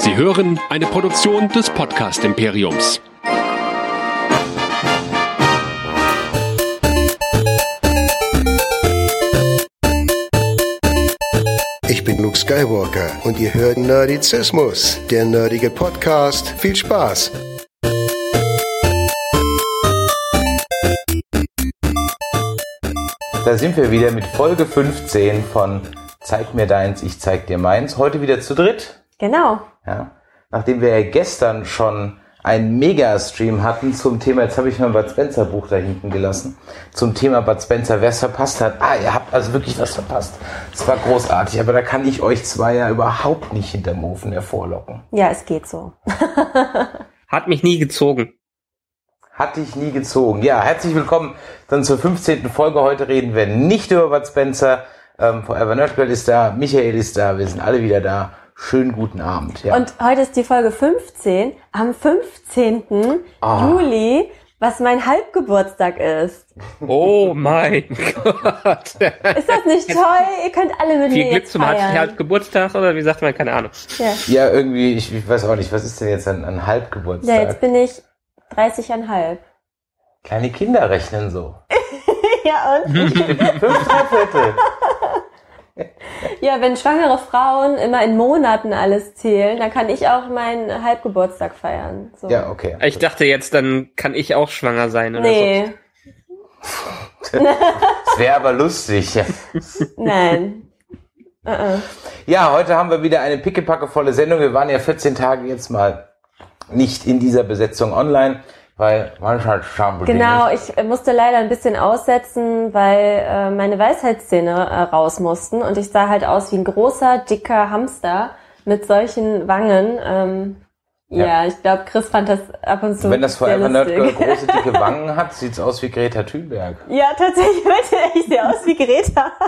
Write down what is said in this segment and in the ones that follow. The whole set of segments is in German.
Sie hören eine Produktion des Podcast Imperiums. Ich bin Luke Skywalker und ihr hört Nerdizismus, der nerdige Podcast. Viel Spaß! Da sind wir wieder mit Folge 15 von Zeig mir deins, ich zeig dir meins. Heute wieder zu dritt. Genau. Ja. Nachdem wir ja gestern schon einen Mega-Stream hatten zum Thema, jetzt habe ich mein Bud Spencer Buch da hinten gelassen, zum Thema Bud Spencer, wer es verpasst hat. Ah, ihr habt also wirklich was verpasst. Es war großartig, aber da kann ich euch zwei ja überhaupt nicht hinterm Ofen hervorlocken. Ja, es geht so. Hat mich nie gezogen. Hat dich nie gezogen. Ja, herzlich willkommen dann zur 15. Folge. Heute reden wir nicht über Bud Spencer. Ähm, Forever Nerdgirl ist da, Michael ist da, wir sind alle wieder da. Schönen guten Abend. Ja. Und heute ist die Folge 15, am 15. Ah. Juli, was mein Halbgeburtstag ist. Oh mein Gott. Ist das nicht toll? Ihr könnt alle mit Viel mir Glück jetzt zum feiern. halt Geburtstag oder wie sagt man, keine Ahnung. Ja. ja, irgendwie, ich, ich weiß auch nicht, was ist denn jetzt ein, ein Halbgeburtstag? ja, jetzt bin ich 30,5. Kleine Kinder rechnen so. ja, und? Fünf Viertel. Ja, wenn schwangere Frauen immer in Monaten alles zählen, dann kann ich auch meinen Halbgeburtstag feiern. So. Ja, okay. Ich dachte jetzt, dann kann ich auch schwanger sein oder Nee, Das wäre aber lustig. Nein. Uh -uh. Ja, heute haben wir wieder eine pickepackevolle Sendung. Wir waren ja 14 Tage jetzt mal nicht in dieser Besetzung online, weil manchmal schauen Genau, ich äh, musste leider ein bisschen aussetzen, weil äh, meine Weisheitszähne äh, raus mussten und ich sah halt aus wie ein großer, dicker Hamster mit solchen Wangen. Ähm, ja. Ja. ich glaube, Chris fand das ab und zu Wenn das Nerd Girl lustig. große, dicke Wangen hat, sieht's aus wie Greta Thunberg. Ja, tatsächlich, heute ich sehe aus wie Greta.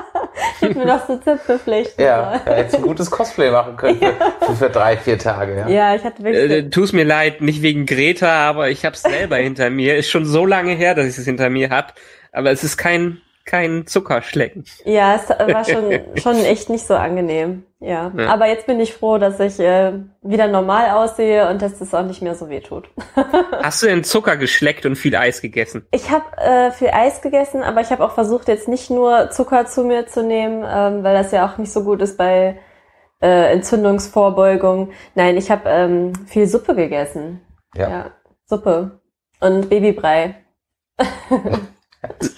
Ich hab mir doch so flechten Ja, ja hättest ein gutes Cosplay machen können für, für, für drei, vier Tage. Ja. Ja, ich hatte wirklich... Äh, tu's mir leid, nicht wegen Greta, aber ich hab's selber hinter mir. Ist schon so lange her, dass ich es hinter mir hab. Aber es ist kein, kein Zuckerschlecken. Ja, es war schon, schon echt nicht so angenehm. Ja. Ja. Aber jetzt bin ich froh, dass ich äh, wieder normal aussehe und dass es auch nicht mehr so weh tut. Hast du denn Zucker geschleckt und viel Eis gegessen? Ich habe äh, viel Eis gegessen, aber ich habe auch versucht, jetzt nicht nur Zucker zu mir zu nehmen, ähm, weil das ja auch nicht so gut ist bei äh, Entzündungsvorbeugung. Nein, ich habe ähm, viel Suppe gegessen. Ja. Suppe und Babybrei.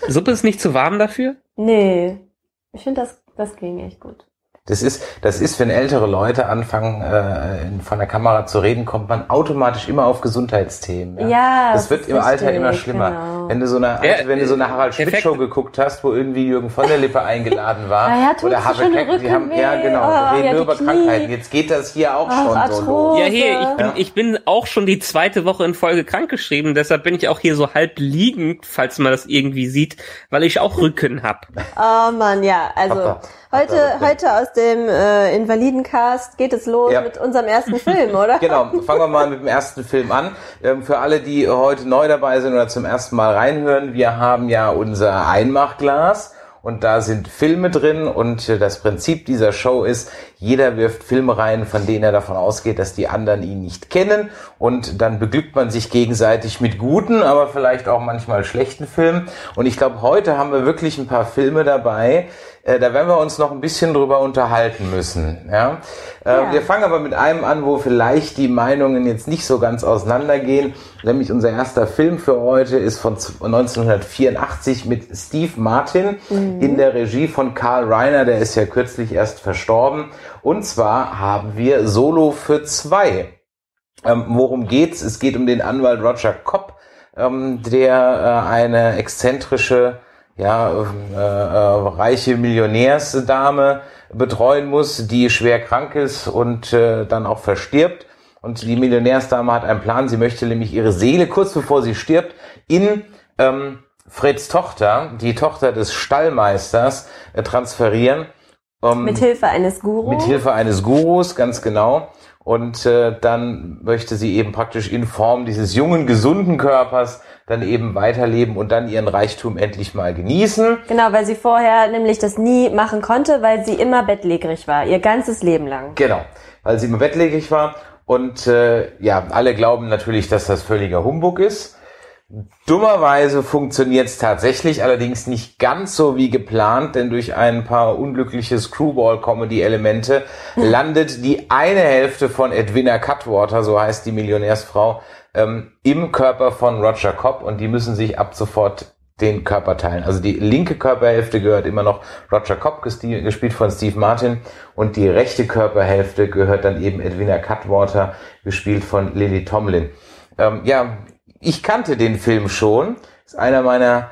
Suppe ist nicht zu warm dafür? Nee, ich finde, das, das ging echt gut. Das ist, das ist, wenn ältere Leute anfangen, äh, in- von der Kamera zu reden, kommt man automatisch immer auf Gesundheitsthemen. Ja, das das wird ist im Alter immer schlimmer. genau. Wenn du so eine, Ja, wenn du so eine Harald Schmidt Show geguckt hast, wo irgendwie Jürgen von der Lippe eingeladen war, Ah ja, oder schon Keck, die haben, Rücken ja weh? genau, Oh, wir reden ja, nur über Knie. Krankheiten. Jetzt geht das hier auch Ach, schon so Arthrose. los. Ja, hier, ich bin, Ja. ich bin auch schon die zweite Woche in Folge krankgeschrieben, deshalb bin ich auch hier so halb liegend, falls man das irgendwie sieht, weil ich auch Rücken hab. Oh Mann, ja, also Hoppa. Heute, Hoppa, heute aus dem äh, Invalidencast geht es los Ja. mit unserem ersten Film, oder? Genau, fangen wir mal mit dem ersten Film an. Ähm, für alle, die heute neu dabei sind oder zum ersten Mal reinhören, wir haben ja unser Einmachglas und da sind Filme drin und äh, das Prinzip dieser Show ist, jeder wirft Filme rein, von denen er davon ausgeht, dass die anderen ihn nicht kennen und dann beglückt man sich gegenseitig mit guten, aber vielleicht auch manchmal schlechten Filmen und ich glaube, heute haben wir wirklich ein paar Filme dabei, äh, da werden wir uns noch ein bisschen drüber unterhalten müssen. Ja? Äh, Ja. Wir fangen aber mit einem an, wo vielleicht die Meinungen jetzt nicht so ganz auseinandergehen. Nämlich unser erster Film für heute ist von z- 1984 mit Steve Martin in der Regie von Karl Reiner. Der ist ja kürzlich erst verstorben. Und zwar haben wir Solo für zwei. Ähm, worum geht's? Es geht um den Anwalt Roger Kopp, ähm, der äh, eine exzentrische, ja, äh, äh, reiche Millionärsdame betreuen muss, die schwer krank ist und äh, dann auch verstirbt. Und die Millionärsdame hat einen Plan. Sie möchte nämlich ihre Seele kurz bevor sie stirbt in ähm, Freds Tochter, die Tochter des Stallmeisters, äh, transferieren. Ähm, Mit Hilfe eines Gurus. mit Hilfe eines Gurus, ganz genau. Und äh, dann möchte sie eben praktisch in Form dieses jungen, gesunden Körpers dann eben weiterleben und dann ihren Reichtum endlich mal genießen. Genau, weil sie vorher nämlich das nie machen konnte, weil sie immer bettlägerig war, ihr ganzes Leben lang. Genau, weil sie immer bettlägerig war. Und äh, ja, alle glauben natürlich, dass das völliger Humbug ist. Dummerweise funktioniert es tatsächlich, allerdings nicht ganz so wie geplant, denn durch ein paar unglückliche Screwball-Comedy-Elemente landet die eine Hälfte von Edwina Cutwater, so heißt die Millionärsfrau, ähm, im Körper von Roger Cobb und die müssen sich ab sofort den Körper teilen. Also die linke Körperhälfte gehört immer noch Roger Cobb, gespielt von Steve Martin, und die rechte Körperhälfte gehört dann eben Edwina Cutwater, gespielt von Lily Tomlin. Ähm, ja, ich kannte den Film schon. Ist einer meiner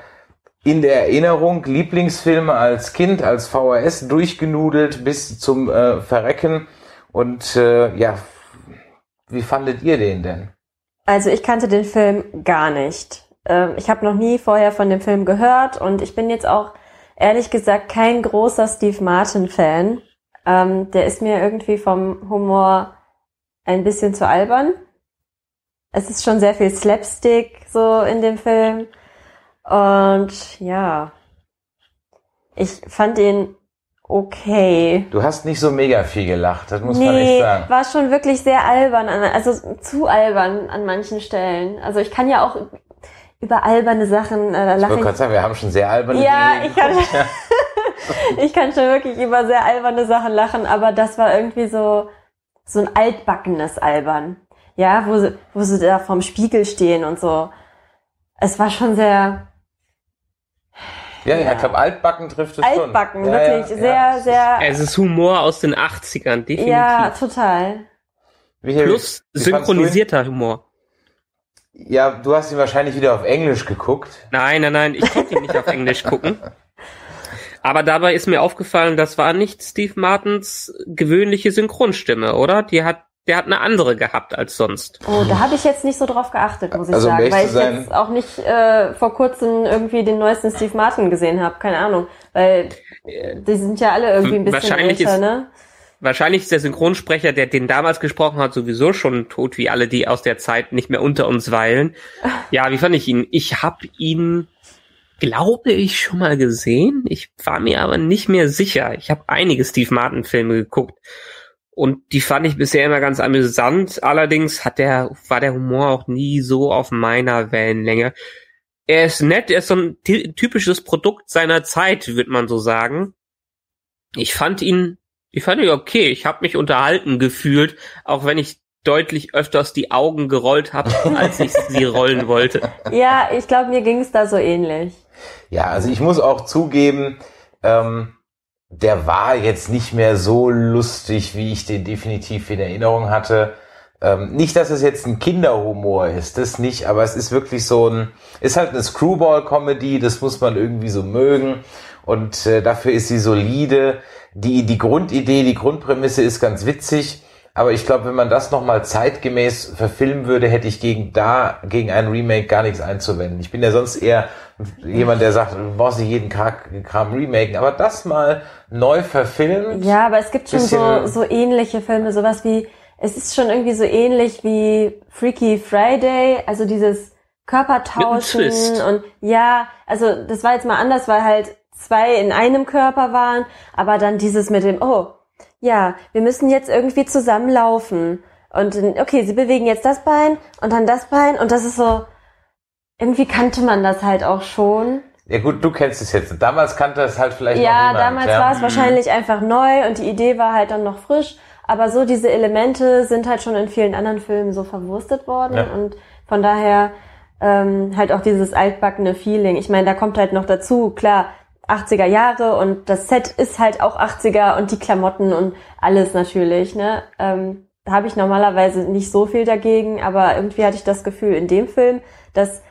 in der Erinnerung Lieblingsfilme als Kind, als VHS durchgenudelt bis zum äh, Verrecken. Und äh, ja, wie fandet ihr den denn? Also ich kannte den Film gar nicht. Ähm, ich habe noch nie vorher von dem Film gehört und ich bin jetzt auch ehrlich gesagt kein großer Steve Martin-Fan. Ähm, der ist mir irgendwie vom Humor ein bisschen zu albern. Es ist schon sehr viel Slapstick so in dem Film. Und ja, ich fand ihn okay. Du hast nicht so mega viel gelacht, das muss nee, man nicht sagen. war schon wirklich sehr albern, also zu albern an manchen Stellen. Also ich kann ja auch über alberne Sachen äh, lachen. Ich wollte sagen, wir haben schon sehr alberne Ja, Dinge ich kann, ja. ich kann schon wirklich über sehr alberne Sachen lachen, aber das war irgendwie so, so ein altbackenes Albern. Ja, wo sie, wo sie da vorm Spiegel stehen und so. Es war schon sehr Ja, ja, ich glaube, altbacken trifft es schon. altbacken, wirklich. ja, sehr, ja. sehr. Es ist Humor aus den 80ern, definitiv. Ja, total. Michael, Plus synchronisierter Humor. Ja, du hast ihn wahrscheinlich wieder auf Englisch geguckt. Nein, nein, nein, ich konnte ihn nicht auf Englisch gucken. Aber dabei ist mir aufgefallen, das war nicht Steve Martins gewöhnliche Synchronstimme, oder? Die hat, der hat eine andere gehabt als sonst. Oh, da habe ich jetzt nicht so drauf geachtet, muss ich Also, sagen, weil ich sein- jetzt auch nicht äh, vor kurzem irgendwie den neuesten Steve Martin gesehen habe, keine Ahnung, weil die sind ja alle irgendwie ein bisschen Wahrscheinlich älter, ist- ne? Wahrscheinlich ist der Synchronsprecher, der den damals gesprochen hat, sowieso schon tot, wie alle, die aus der Zeit nicht mehr unter uns weilen. Ja, wie fand ich ihn? Ich habe ihn, glaube ich, schon mal gesehen. Ich war mir aber nicht mehr sicher. Ich habe einige Steve Martin-Filme geguckt. Und die fand ich bisher immer ganz amüsant. Allerdings hat der, war der Humor auch nie so auf meiner Wellenlänge. Er ist nett, er ist so ein ty- typisches Produkt seiner Zeit, würde man so sagen. Ich fand ihn, ich fand ihn okay. Ich habe mich unterhalten gefühlt, auch wenn ich deutlich öfters die Augen gerollt habe, als ich sie rollen wollte. Ja, ich glaube, mir ging es da so ähnlich. Ja, also ich muss auch zugeben, ähm, der war jetzt nicht mehr so lustig, wie ich den definitiv in Erinnerung hatte. Ähm, nicht, dass es jetzt ein Kinderhumor ist, das nicht, aber es ist wirklich so ein, ist halt eine Screwball-Comedy, das muss man irgendwie so mögen und äh, dafür ist sie solide. Die, die Grundidee, die Grundprämisse ist ganz witzig, aber ich glaube, wenn man das nochmal zeitgemäß verfilmen würde, hätte ich gegen da, gegen ein Remake gar nichts einzuwenden. Ich bin ja sonst eher jemand, der sagt, du brauchst nicht jeden Kram, remaken, aber das mal neu verfilmt. Ja, aber es gibt schon so, so ähnliche Filme, sowas wie, es ist schon irgendwie so ähnlich wie Freaky Friday, also dieses Körpertauschen und ja, also das war jetzt mal anders, weil halt zwei in einem Körper waren, aber dann dieses mit dem, oh, ja, wir müssen jetzt irgendwie zusammenlaufen und okay, sie bewegen jetzt das Bein und dann das Bein und das ist so, irgendwie kannte man das halt auch schon. Ja gut, du kennst es jetzt. Damals kannte es halt vielleicht noch Ja, niemand. damals ja. war es wahrscheinlich einfach neu und die Idee war halt dann noch frisch. Aber so diese Elemente sind halt schon in vielen anderen Filmen so verwurstet worden Ja. und von daher ähm, halt auch dieses altbackene Feeling. Ich meine, da kommt halt noch dazu, klar, 80er Jahre und das Set ist halt auch 80er und die Klamotten und alles natürlich, ne? Ähm, da habe ich normalerweise nicht so viel dagegen, aber irgendwie hatte ich das Gefühl in dem Film, dass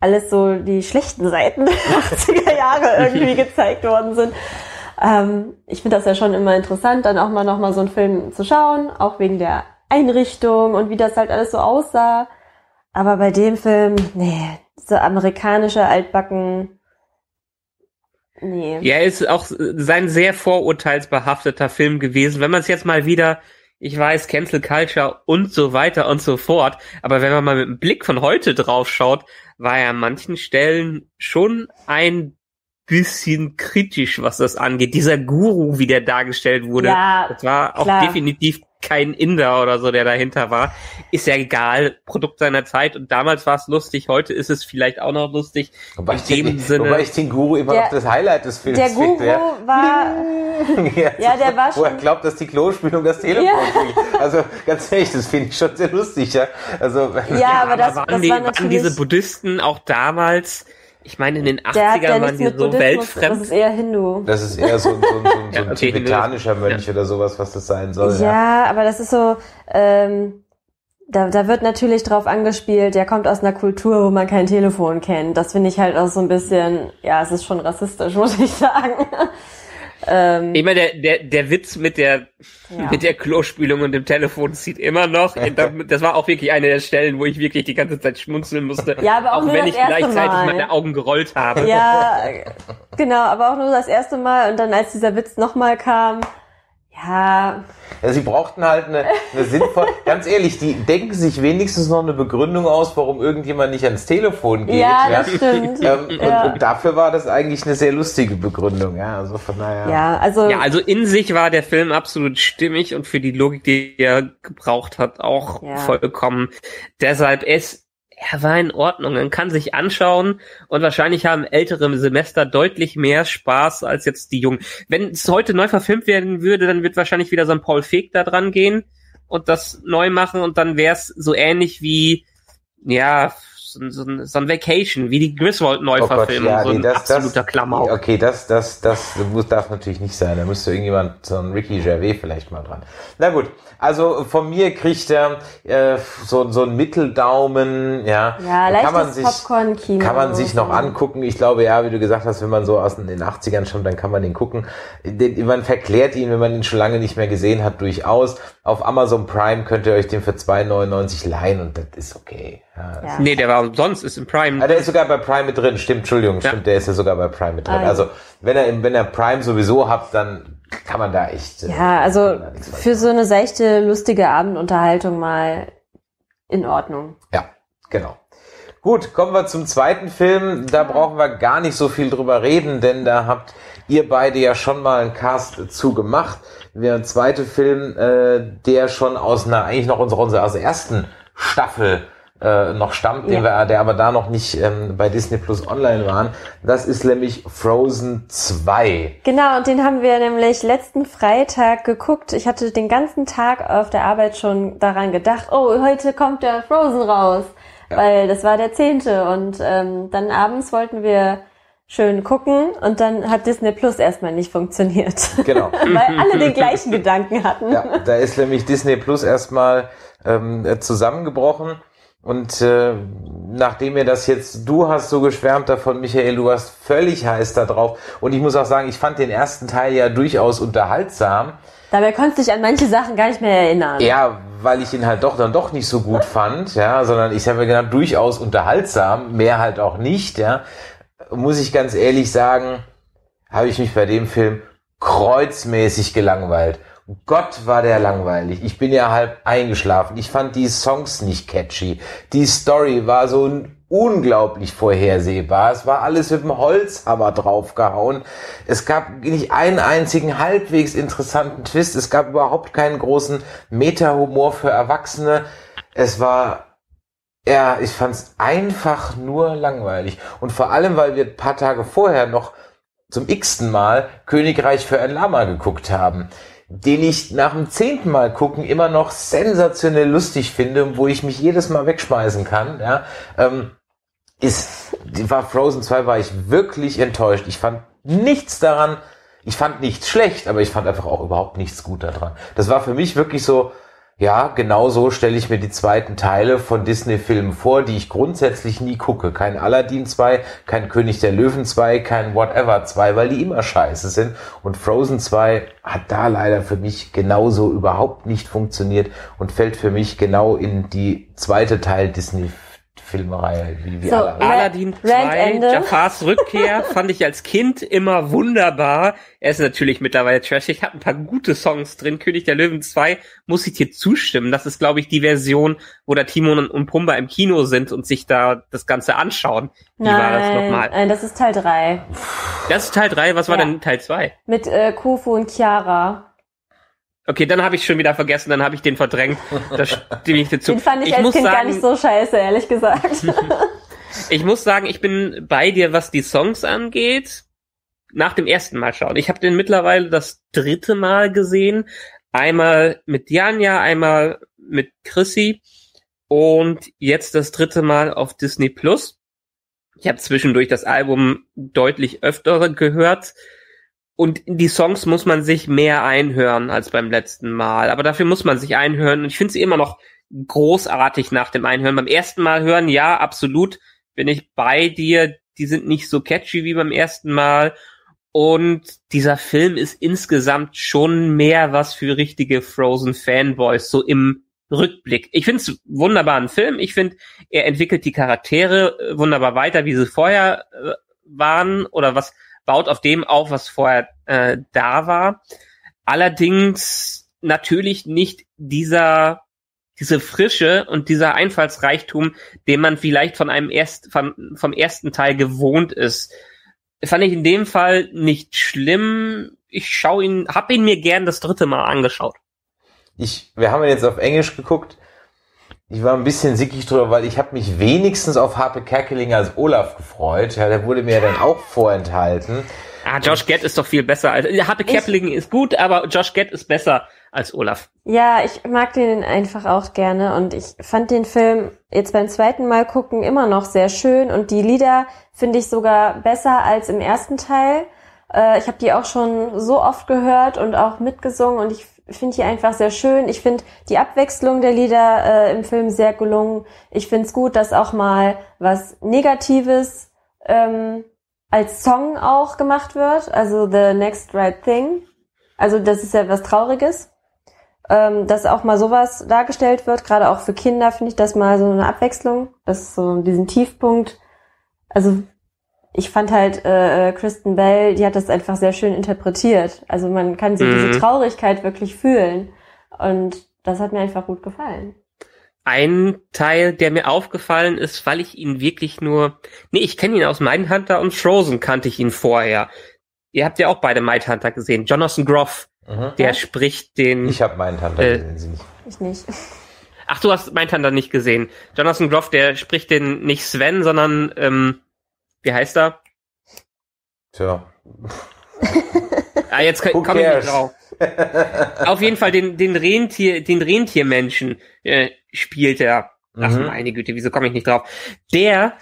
alles so die schlechten Seiten der 80er Jahre irgendwie gezeigt worden sind. Ähm, ich finde das ja schon immer interessant, dann auch mal nochmal so einen Film zu schauen, auch wegen der Einrichtung und wie das halt alles so aussah. Aber bei dem Film, nee, so amerikanische Altbacken, nee. Ja, ist auch sein sehr vorurteilsbehafteter Film gewesen. Wenn man es jetzt mal wieder, ich weiß, Cancel Culture und so weiter und so fort, aber wenn man mal mit dem Blick von heute drauf schaut, war er an manchen Stellen schon ein bisschen kritisch, was das angeht. Dieser Guru, wie der dargestellt wurde, Ja, das war auch klar. definitiv kein Inder oder so, der dahinter war. Ist ja egal, Produkt seiner Zeit. Und damals war es lustig, heute ist es vielleicht auch noch lustig. Wobei, in ich den, dem Sinne. wobei ich den Guru immer Der- noch das Highlight des Films Der Guru finde. ja. war, ja, Ja, der war Wo er schon- glaubt, dass die Klospülung das Telefon Ja. kriegt. Also ganz ehrlich, das finde ich schon sehr lustig. Ja, also, ja, aber das, waren, das die, war waren natürlich, diese Buddhisten auch damals, ich meine in den der hat 80ern ja waren die so Buddhismus, das weltfremd. ist eher Hindu. Das ist eher so, ein- so, ein- so, ein- so Ja, ein okay, tibetanischer Mönch oder sowas, was das sein soll. Ja, aber das ist so, ähm, da, da wird natürlich drauf angespielt, der kommt aus einer Kultur, wo man kein Telefon kennt. Das finde ich halt auch so ein bisschen, ja, es ist schon rassistisch, muss ich sagen. Ähm, Ich meine, der, der, der Witz mit der, Ja. mit der Klospülung und dem Telefon zieht immer noch. Das war auch wirklich eine der Stellen, wo ich wirklich die ganze Zeit schmunzeln musste. Ja, aber auch nur wenn das ich erste gleichzeitig Mal. meine Augen gerollt habe. ja, genau, aber auch nur das erste Mal und dann als dieser Witz nochmal kam, ja, Ja, sie brauchten halt eine, eine sinnvolle, ganz ehrlich, die denken sich wenigstens noch eine Begründung aus, warum irgendjemand nicht ans Telefon geht. ja, das stimmt. Ähm, ja. und, und dafür war das eigentlich eine sehr lustige Begründung, ja. Also von daher. ja, also, Ja, also in sich war der Film absolut stimmig und für die Logik, die er gebraucht hat, auch Ja. vollkommen. Deshalb es er war in Ordnung. Man kann sich anschauen und wahrscheinlich haben ältere Semester deutlich mehr Spaß als jetzt die Jungen. Wenn es heute neu verfilmt werden würde, dann wird wahrscheinlich wieder so ein Paul Feig da dran gehen und das neu machen und dann wäre es so ähnlich wie, ja, so, ein- so, ein- so ein Vacation, wie die Griswold Oh Gott, Neuverfilmung, ja, so nee, ein das, absoluter das, Klamauk. Okay, das, das, das muss, darf natürlich nicht sein. Da müsste irgendjemand, so ein Ricky Gervais vielleicht mal dran. Na gut, also von mir kriegt er äh, so, so einen Mitteldaumen, ja. ja, kann man leichtes sich, Popcorn-Kino. Kann man sich noch angucken. Ich glaube, ja, wie du gesagt hast, wenn man so aus den 80ern schon, dann kann man den gucken. Den, man verklärt ihn, wenn man ihn schon lange nicht mehr gesehen hat, durchaus. Auf Amazon Prime könnt ihr euch den für 2,99 leihen und das ist okay. Ja, Ja. Nee, der war umsonst, ist im Prime. Ah, der ist sogar bei Prime mit drin. Stimmt, Entschuldigung, Ja. stimmt, der ist ja sogar bei Prime mit drin. Ah, ja. Also, wenn er, im- wenn er Prime sowieso habt, dann kann man da echt. äh, Ja, also nichts falsch für so eine seichte, lustige Abendunterhaltung mal in Ordnung. Ja, genau. Gut, kommen wir zum zweiten Film. Da brauchen wir gar nicht so viel drüber reden, denn da habt ihr beide ja schon mal einen Cast zu gemacht. Der zweite Film, äh, der schon aus einer, eigentlich noch unserer, unserer ersten Staffel äh, noch stammt, den wir, der aber da noch nicht ähm, bei Disney Plus online waren. Das ist nämlich Frozen 2. Genau, und den haben wir nämlich letzten Freitag geguckt. Ich hatte den ganzen Tag auf der Arbeit schon daran gedacht, oh, heute kommt der Frozen raus. Weil das war der zehnte und ähm, dann abends wollten wir schön gucken und dann hat Disney Plus erstmal nicht funktioniert. Genau. Weil alle den gleichen Gedanken hatten. Ja, da ist nämlich Disney Plus erstmal ähm, äh, zusammengebrochen. Und äh, nachdem mir das jetzt, du hast so geschwärmt davon, Michael, du warst völlig heiß da drauf. Und ich muss auch sagen, ich fand den ersten Teil ja durchaus unterhaltsam. Dabei konntest du dich an manche Sachen gar nicht mehr erinnern. Ja, weil ich ihn halt doch dann doch nicht so gut fand, ja, sondern ich habe mir gedacht, durchaus unterhaltsam, mehr halt auch nicht, ja. Muss ich ganz ehrlich sagen, habe ich mich bei dem Film kreuzmäßig gelangweilt. Gott war der langweilig. Ich bin ja halb eingeschlafen. Ich fand die Songs nicht catchy. Die Story war so unglaublich vorhersehbar. Es war alles mit dem Holzhammer draufgehauen. Es gab nicht einen einzigen halbwegs interessanten Twist. Es gab überhaupt keinen großen Meta-Humor für Erwachsene. Es war, ja, ich fand's einfach nur langweilig. Und vor allem, weil wir ein paar Tage vorher noch zum x-ten Mal Königreich für ein Lama geguckt haben, den ich nach dem zehnten Mal gucken immer noch sensationell lustig finde, wo ich mich jedes Mal wegschmeißen kann, ja, ähm, ist, war Frozen 2 war ich wirklich enttäuscht. Ich fand nichts daran, ich fand nichts schlecht, aber ich fand einfach auch überhaupt nichts gut daran. Das war für mich wirklich so, ja, genau so stelle ich mir die zweiten Teile von Disney-Filmen vor, die ich grundsätzlich nie gucke. Kein Aladdin 2, kein König der Löwen 2, kein Whatever 2, weil die immer scheiße sind. Und Frozen 2 hat da leider für mich genauso überhaupt nicht funktioniert und fällt für mich genau in die zweite Teil Disney Filmreihe, wie, wie So, alle. Ra- Aladdin 2, Randende. Jafars Rückkehr fand ich als Kind immer wunderbar. Er ist natürlich mittlerweile trashig, hat ein paar gute Songs drin. König der Löwen 2 muss ich dir zustimmen. Das ist, glaube ich, die Version, wo da Timon und- Pumba im Kino sind und sich da das Ganze anschauen. Wie war das Nein, nochmal? nein, das ist Teil drei Das ist Teil 3, was war Ja. denn Teil 2? Mit äh, Kufu und Chiara. Okay, dann habe ich schon wieder vergessen, dann habe ich den verdrängt. Da stimme ich dir zu. Den fand ich, ich als Kind sagen, gar nicht so scheiße, ehrlich gesagt. Ich muss sagen, ich bin bei dir, was die Songs angeht. Nach dem ersten Mal schauen. Ich habe den mittlerweile das dritte Mal gesehen. Einmal mit Janja, einmal mit Chrissy und jetzt das dritte Mal auf Disney Plus. Ich habe zwischendurch das Album deutlich öfter gehört. Und die Songs muss man sich mehr einhören als beim letzten Mal. Aber dafür muss man sich einhören. Und ich finde sie immer noch großartig nach dem Einhören. Beim ersten Mal hören, ja, absolut bin ich bei dir. Die sind nicht so catchy wie beim ersten Mal. Und dieser Film ist insgesamt schon mehr was für richtige Frozen Fanboys, so im Rückblick. Ich finde es wunderbaren Film. Ich finde, er entwickelt die Charaktere äh, wunderbar weiter, wie sie vorher äh, waren oder was baut auf dem auf, was vorher äh, da war. Allerdings natürlich nicht dieser diese Frische und dieser Einfallsreichtum, den man vielleicht von einem erst vom, vom ersten Teil gewohnt ist. Fand ich in dem Fall nicht schlimm. Ich schaue ihn, hab ihn mir gern das dritte Mal angeschaut. Ich, wir haben ihn jetzt auf Englisch geguckt. Ich war ein bisschen sickig drüber, weil ich habe mich wenigstens auf Harpe Kerkeling als Olaf gefreut. Ja, der wurde mir dann auch vorenthalten. Ah, Josh Gett ist doch viel besser als. Harpe Kerkeling ist gut, aber Josh Gett ist besser als Olaf. Ja, ich mag den einfach auch gerne und ich fand den Film jetzt beim zweiten Mal gucken immer noch sehr schön und die Lieder finde ich sogar besser als im ersten Teil. Äh, ich habe die auch schon so oft gehört und auch mitgesungen und ich finde die einfach sehr schön. Ich finde die Abwechslung der Lieder äh, im Film sehr gelungen. Ich finde es gut, dass auch mal was Negatives ähm, als Song auch gemacht wird. Also The Next Right Thing. Also das ist ja was Trauriges. Ähm, dass auch mal sowas dargestellt wird, gerade auch für Kinder finde ich das mal so eine Abwechslung. Das ist so diesen Tiefpunkt. Also ich fand halt äh, Kristen Bell, die hat das einfach sehr schön interpretiert. Also man kann sie Mhm. diese Traurigkeit wirklich fühlen. Und das hat mir einfach gut gefallen. Ein Teil, der mir aufgefallen ist, weil ich ihn wirklich nur, nee, ich kenne ihn aus Mindhunter und Frozen kannte ich ihn vorher. Ihr habt ja auch beide Mindhunter gesehen. Jonathan Groff, Mhm. der spricht den. Ich habe Tante Äh, gesehen, sie nicht. Ich nicht. Ach, du hast Mindhunter nicht gesehen. Jonathan Groff, der spricht den nicht Sven, sondern ähm, wie heißt er? Tja. Ah, jetzt Who komme ich nicht drauf. Auf jeden Fall den, den Rentier, den Rentiermenschen äh, spielt er. Ach Mhm. meine Güte, wieso komme ich nicht drauf? Der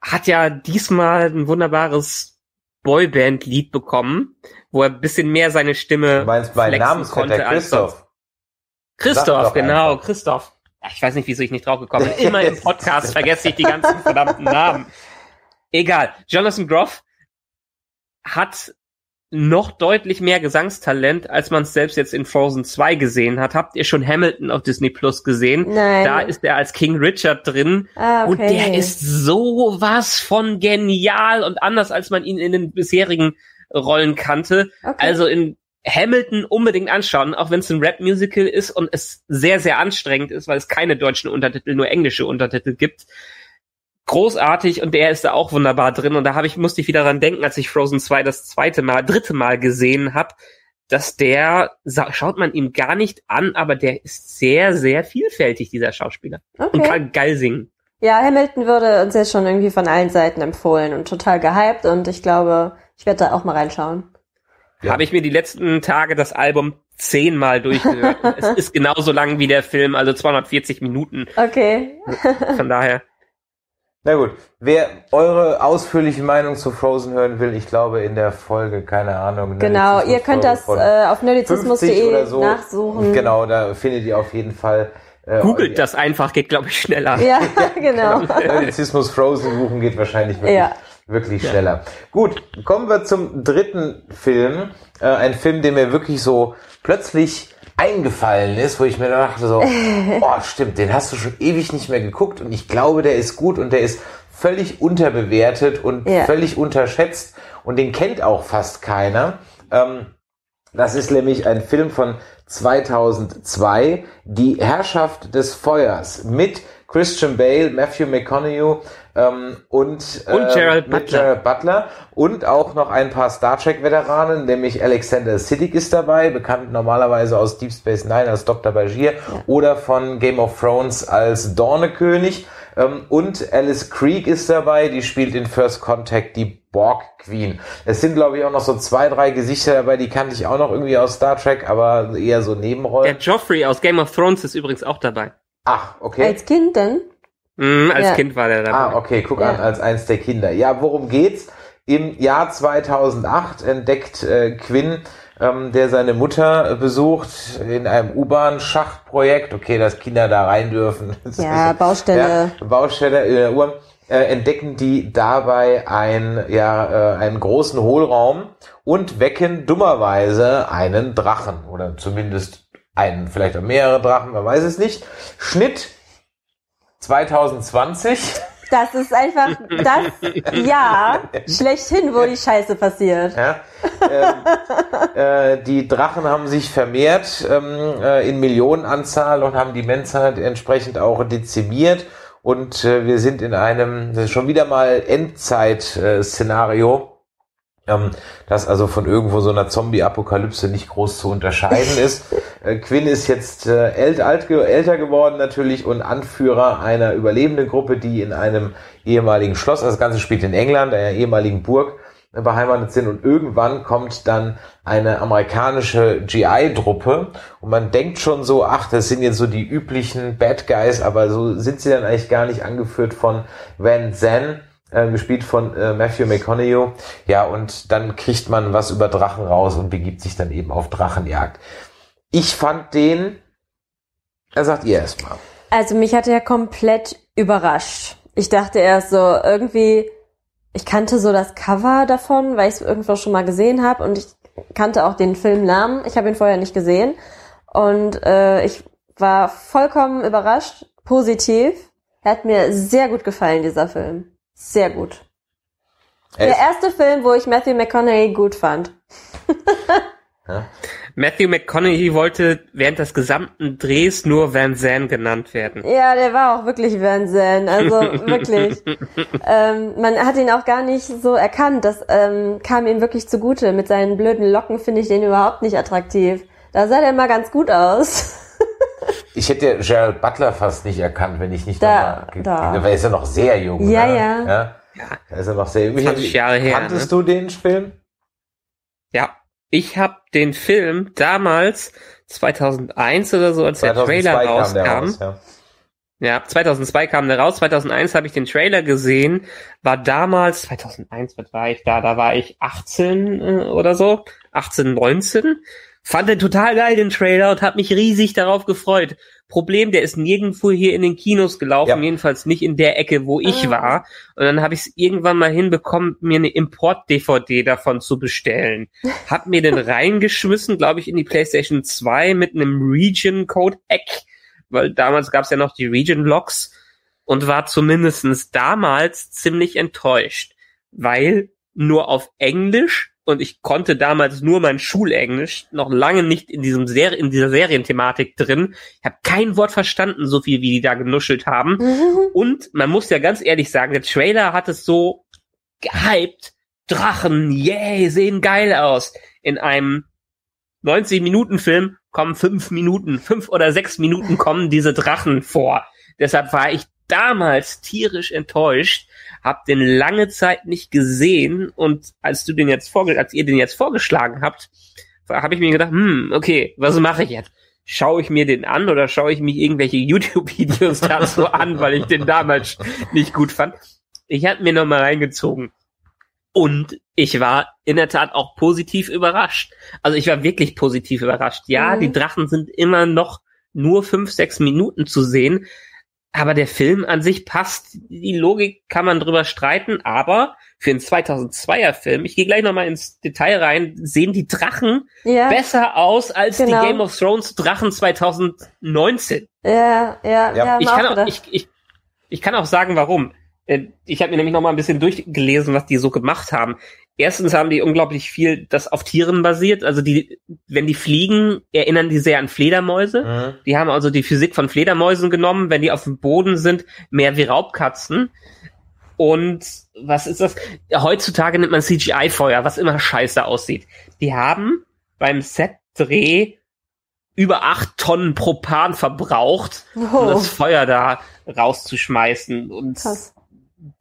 hat ja diesmal ein wunderbares Boyband-Lied bekommen, wo er ein bisschen mehr seine Stimme Du meinst flexen Namensvetter konnte. Christoph? Christoph, genau, einfach. Christoph. Ich weiß nicht, wieso ich nicht drauf gekommen bin. Immer im Podcast vergesse ich die ganzen verdammten Namen. Egal. Jonathan Groff hat noch deutlich mehr Gesangstalent, als man es selbst jetzt in Frozen 2 gesehen hat. Habt ihr schon Hamilton auf Disney Plus gesehen? Nein. Da ist er als King Richard drin. ah, okay. Und der ist sowas von genial und anders, als man ihn in den bisherigen Rollen kannte. okay. Also in Hamilton unbedingt anschauen, auch wenn es ein Rap-Musical ist und es sehr, sehr anstrengend ist, weil es keine deutschen Untertitel, nur englische Untertitel gibt. Großartig und der ist da auch wunderbar drin. Und da habe ich, musste ich wieder dran denken, als ich Frozen 2 das zweite Mal, dritte Mal gesehen habe, dass der, schaut man ihm gar nicht an, aber der ist sehr, sehr vielfältig, dieser Schauspieler. Und okay. kann geil singen. Ja, Hamilton würde uns jetzt schon irgendwie von allen Seiten empfohlen und total gehypt und ich glaube, ich werde da auch mal reinschauen. Ja. Habe ich mir die letzten Tage das Album zehnmal durchgehört. Und es ist genauso lang wie der Film, also 240 Minuten. Okay. Von daher. Na gut, wer eure ausführliche Meinung zu Frozen hören will, ich glaube in der Folge, keine Ahnung. Genau, Nerdizismus ihr könnt das äh, auf 50 nerdizismus.de oder so. nachsuchen. Genau, da findet ihr auf jeden Fall. Äh, Googelt das einfach, geht glaube ich schneller. Ja, genau. Nerdizismus Frozen suchen geht wahrscheinlich wirklich, Ja. wirklich schneller. Gut, kommen wir zum dritten Film. Äh, ein Film, der mir wirklich so plötzlich eingefallen ist, wo ich mir dachte so, oh stimmt, den hast du schon ewig nicht mehr geguckt und ich glaube, der ist gut und der ist völlig unterbewertet und Ja. völlig unterschätzt und den kennt auch fast keiner. Ähm, das ist nämlich ein Film von 2002, Die Herrschaft des Feuers mit Christian Bale, Matthew McConaughey ähm, und, Und ähm, Gerald mit Butler. Gerald Butler und auch noch ein paar Star Trek Veteranen, nämlich Alexander Siddig ist dabei, bekannt normalerweise aus Deep Space Nine als Dr. Bashir oder von Game of Thrones als Dornekönig. Ähm, und Alice Creek ist dabei, die spielt in First Contact die Borg Queen. Es sind, glaube ich, auch noch so zwei, drei Gesichter dabei, die kannte ich auch noch irgendwie aus Star Trek, aber eher so Der Nebenrollen. Joffrey aus Game of Thrones ist übrigens auch dabei. Ach, okay. Als Kind denn? Mhm, als Ja. Kind war der dabei. Ah, okay, guck Ja. an, als eins der Kinder. Ja, worum geht's? Im Jahr 2008 entdeckt äh, Quinn, ähm, der seine Mutter besucht in einem U-Bahn-Schachtprojekt. Okay, dass Kinder da rein dürfen. Ja, Baustelle. Ja, Baustelle in der U-Bahn. Äh, entdecken die dabei ein, ja, äh, einen großen Hohlraum und wecken dummerweise einen Drachen oder zumindest einen, vielleicht auch mehrere Drachen, man weiß es nicht. Schnitt 2020. Das ist einfach das Jahr schlechthin, wo die Scheiße passiert. Ja, ähm, äh, die Drachen haben sich vermehrt ähm, äh, in Millionenanzahl und haben die Menschheit entsprechend auch dezimiert. Und äh, wir sind in einem, das ist schon wieder mal Endzeit-Szenario, ähm, das also von irgendwo so einer Zombie-Apokalypse nicht groß zu unterscheiden ist. Äh, Quinn ist jetzt äh, ält, alt, älter geworden natürlich und Anführer einer überlebenden Gruppe, die in einem ehemaligen Schloss, also das Ganze spielt in England, einer ehemaligen Burg, äh, beheimatet sind und irgendwann kommt dann eine amerikanische GI-Truppe und man denkt schon so, ach, das sind jetzt so die üblichen Bad Guys, aber so sind sie dann eigentlich gar nicht angeführt von Van Zandt, äh, gespielt von äh, Matthew McConaughey. Ja, und dann kriegt man was über Drachen raus und begibt sich dann eben auf Drachenjagd. Ich fand den, er sagt ihr erstmal. Also mich hat er komplett überrascht. Ich dachte erst so irgendwie, ich kannte so das Cover davon, weil ich es irgendwo schon mal gesehen habe und ich kannte auch den Filmnamen. Ich habe ihn vorher nicht gesehen und äh, ich war vollkommen überrascht, positiv. Er hat mir sehr gut gefallen, dieser Film. Sehr gut. Er Der erste Film, wo ich Matthew McConaughey gut fand. Matthew McConaughey wollte während des gesamten Drehs nur Van Zandt genannt werden. Ja, der war auch wirklich Wahnsinn. Also wirklich. ähm, man hat ihn auch gar nicht so erkannt. Das ähm, kam ihm wirklich zugute. Mit seinen blöden Locken finde ich den überhaupt nicht attraktiv. Da sah der mal ganz gut aus. ich hätte Gerald Butler fast nicht erkannt, wenn ich nicht Da- da. weil er ist ja noch sehr jung. Ja, ne? ja. ja. Da ist er noch sehr jung. 20 Jahre her, Kanntest ne? du den Film? Ja, ich habe den Film damals 2001 oder so, als der Trailer 2002 kam rauskam. raus, ja. Ja, 2002 kam der raus, 2001 habe ich den Trailer gesehen, war damals, 2001, was war ich da? Da war ich 18 äh, oder so, 18, 19. Fand den total geil, den Trailer, und habe mich riesig darauf gefreut. Problem, der ist nirgendwo hier in den Kinos gelaufen, Ja. jedenfalls nicht in der Ecke, wo ich Ah. war. Und dann habe ich es irgendwann mal hinbekommen, mir eine Import-DVD davon zu bestellen. Hab mir den reingeschmissen, glaube ich, in die PlayStation 2 mit einem Region-Code-Eck weil damals gab es ja noch die Region-Logs und war zumindestens damals ziemlich enttäuscht, weil nur auf Englisch und ich konnte damals nur mein Schulenglisch noch lange nicht in diesem Ser in dieser Serienthematik drin. Ich habe kein Wort verstanden, so viel wie die da genuschelt haben. Und man muss ja ganz ehrlich sagen, der Trailer hat es so gehypt. Drachen, yay, sehen geil aus. In einem 90-Minuten-Film kommen fünf Minuten, fünf oder sechs Minuten kommen diese Drachen vor. Deshalb war ich damals tierisch enttäuscht, hab den lange Zeit nicht gesehen und als du den jetzt vorge als ihr den jetzt vorgeschlagen habt, habe ich mir gedacht, hm, okay, was mache ich jetzt? Schaue ich mir den an oder schaue ich mich irgendwelche YouTube-Videos dazu an, weil ich den damals nicht gut fand? Ich habe mir noch mal reingezogen. Und ich war in der Tat auch positiv überrascht. Also ich war wirklich positiv überrascht. Ja, Mhm. die Drachen sind immer noch nur fünf, sechs Minuten zu sehen. Aber der Film an sich passt. Die Logik kann man drüber streiten. Aber für einen 2002er Film, ich gehe gleich nochmal ins Detail rein, sehen die Drachen Ja, besser aus als Genau. die Game of Thrones Drachen 2019. ja, ja, ja, Ja. Ich kann, auch ich, ich, ich kann auch sagen, warum. Äh, Ich habe mir nämlich noch mal ein bisschen durchgelesen, was die so gemacht haben. Erstens haben die unglaublich viel, das auf Tieren basiert. Also die, wenn die fliegen, erinnern die sehr an Fledermäuse. Mhm. Die haben also die Physik von Fledermäusen genommen. Wenn die auf dem Boden sind, mehr wie Raubkatzen. Und was ist das? Heutzutage nimmt man CGI-Feuer, was immer scheiße aussieht. Die haben beim Set-Dreh über acht Tonnen Propan verbraucht, um Oh. das Feuer da rauszuschmeißen. Und Krass.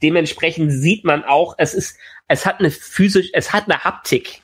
Dementsprechend sieht man auch, es ist, es hat eine physisch, es hat eine Haptik.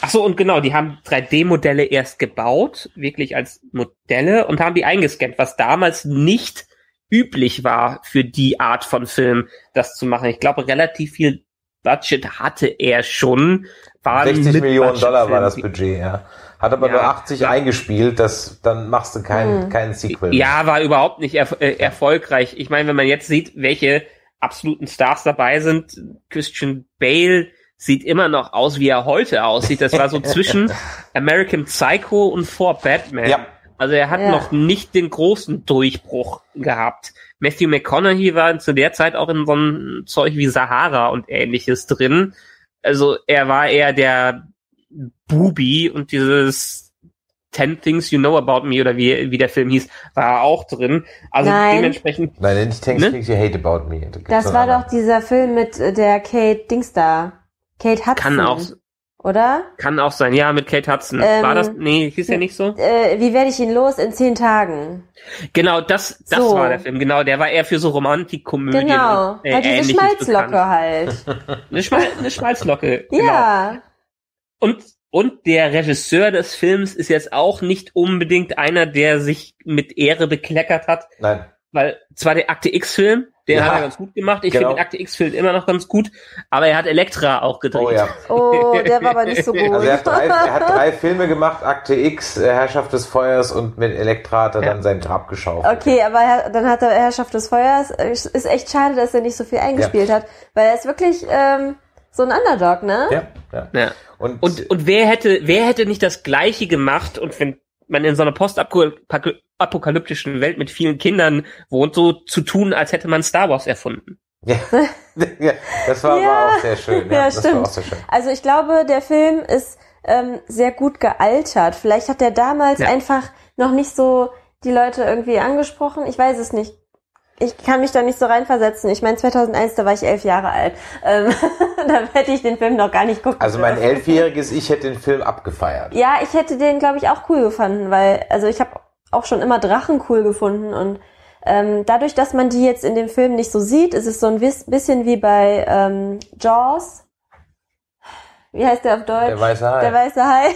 Ach so, und genau, die haben 3D-Modelle erst gebaut, wirklich als Modelle, und haben die eingescannt, was damals nicht üblich war für die Art von Film, das zu machen. Ich glaube, relativ viel Budget hatte er schon. War ein 60 Millionen Dollar war das. Budget, ja. Hat aber Ja. nur 80 Ja. eingespielt, das, dann machst du kein, Hm. kein Sequel. mehr. Ja, war überhaupt nicht erf äh, erfolgreich. Ich meine, wenn man jetzt sieht, welche absoluten Stars dabei sind, Christian Bale sieht immer noch aus, wie er heute aussieht. Das war so zwischen American Psycho und vor Batman. Ja. Also er hat Ja. noch nicht den großen Durchbruch gehabt. Matthew McConaughey war zu der Zeit auch in so einem Zeug wie Sahara und ähnliches drin. Also er war eher der Bubi und dieses Ten Things You Know About Me oder wie, wie der Film hieß, war auch drin. Also Nein. dementsprechend Nein, nicht Things Ne? Things You Hate About Me. Das noch war doch dieser Film mit äh, der Kate Dings da. Kate Hudson. kann auch, Oder? kann auch sein. Ja, mit Kate Hudson. Ähm, war das? Nee, hieß ja nicht so. Äh, wie werde ich ihn los in zehn Tagen? Genau, das, das So. war der Film. Genau, der war eher für so Romantikkomödien. Genau. und, äh, halt diese Schmalzlocke bekannt. halt. Eine, Schmal eine Schmalzlocke. genau. Ja. Und, und der Regisseur des Films ist jetzt auch nicht unbedingt einer, der sich mit Ehre bekleckert hat, Nein. weil zwar der Akte X-Film, den Ja. hat er ganz gut gemacht. Ich Genau. finde den Akte X-Film immer noch ganz gut, aber er hat Elektra auch gedreht. Oh ja. Oh, der war aber nicht so gut. Also er hat, drei, er hat drei Filme gemacht, Akte X, äh, Herrschaft des Feuers und mit Elektra hat er Ja. dann sein Grab geschaufelt. Okay, aber er- dann hat er Herrschaft des Feuers. Es Ist echt schade, dass er nicht so viel eingespielt hat, weil er ist wirklich ähm, so ein Underdog, ne? Ja, ja. Ja. Und, Und, und wer hätte, wer hätte nicht das Gleiche gemacht und wenn man in so einer postapokalyptischen Welt mit vielen Kindern wohnt, so zu tun, als hätte man Star Wars erfunden. ja, ja, das war Ja. aber auch sehr schön. Ja, Ja, das war stimmt. auch sehr schön. Also ich glaube, der Film ist ähm, sehr gut gealtert. Vielleicht hat er damals Ja. einfach noch nicht so die Leute irgendwie angesprochen. Ich weiß es nicht. Ich kann mich da nicht so reinversetzen. Ich meine, 2001, da war ich elf Jahre alt. Ähm, da hätte ich den Film noch gar nicht gucken Also mein elfjähriges Ich hätte den Film abgefeiert. Ja, ich hätte den, glaube ich, auch cool gefunden, weil, also ich habe auch schon immer Drachen cool gefunden und ähm, dadurch, dass man die jetzt in dem Film nicht so sieht, ist es so ein bisschen wie bei ähm, Jaws. Wie heißt der auf Deutsch? Der weiße Hai. Der weiße Hai.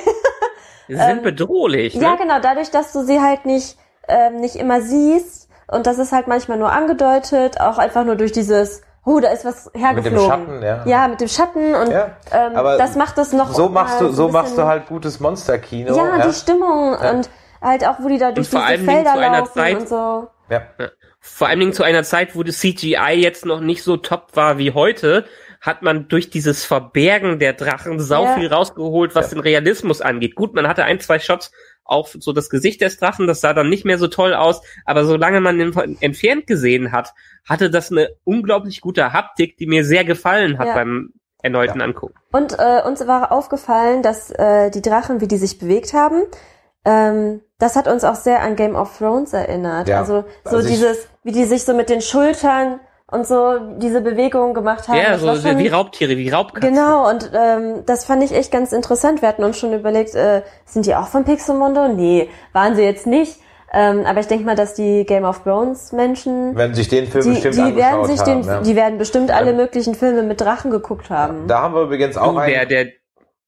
Sie sind bedrohlich. Ne? Ja, genau, dadurch, dass du sie halt nicht, ähm, nicht immer siehst und das ist halt manchmal nur angedeutet, auch einfach nur durch dieses, oh, da ist was hergeflogen. Schatten, ja. Ja, mit dem Schatten und Ja, ähm, aber das macht es noch So machst du, so machst du halt gutes Monsterkino. ja, die Stimmung und halt auch, wo die da durch vor diese Felder zu einer laufen Zeit- und so. ja. Vor allen Dingen zu einer Zeit, wo das CGI jetzt noch nicht so top war wie heute, hat man durch dieses Verbergen der Drachen sau Ja. viel rausgeholt, was den Realismus angeht. Gut, man hatte ein, zwei Shots auf so das Gesicht des Drachen, das sah dann nicht mehr so toll aus, aber solange man den von entfernt gesehen hat, hatte das eine unglaublich gute Haptik, die mir sehr gefallen hat Ja. beim erneuten Ja. Angucken. Und äh, uns war aufgefallen, dass äh, die Drachen, wie die sich bewegt haben, ähm, das hat uns auch sehr an Game of Thrones erinnert. Ja. Also so Also dieses, wie die sich so mit den Schultern und so diese Bewegung gemacht haben. Ja, so schon- wie Raubtiere, wie Raubkatzen. Genau, und ähm, das fand ich echt ganz interessant. Wir hatten uns schon überlegt, äh, sind die auch von Pixelmondo? Nee, waren sie jetzt nicht. Ähm, aber ich denke mal, dass die Game of Thrones Menschen, Werden sich den Film die, bestimmt die werden sich haben. den, ja. die werden bestimmt alle möglichen Filme mit Drachen geguckt haben. Da haben wir übrigens auch Du, einen. der, der,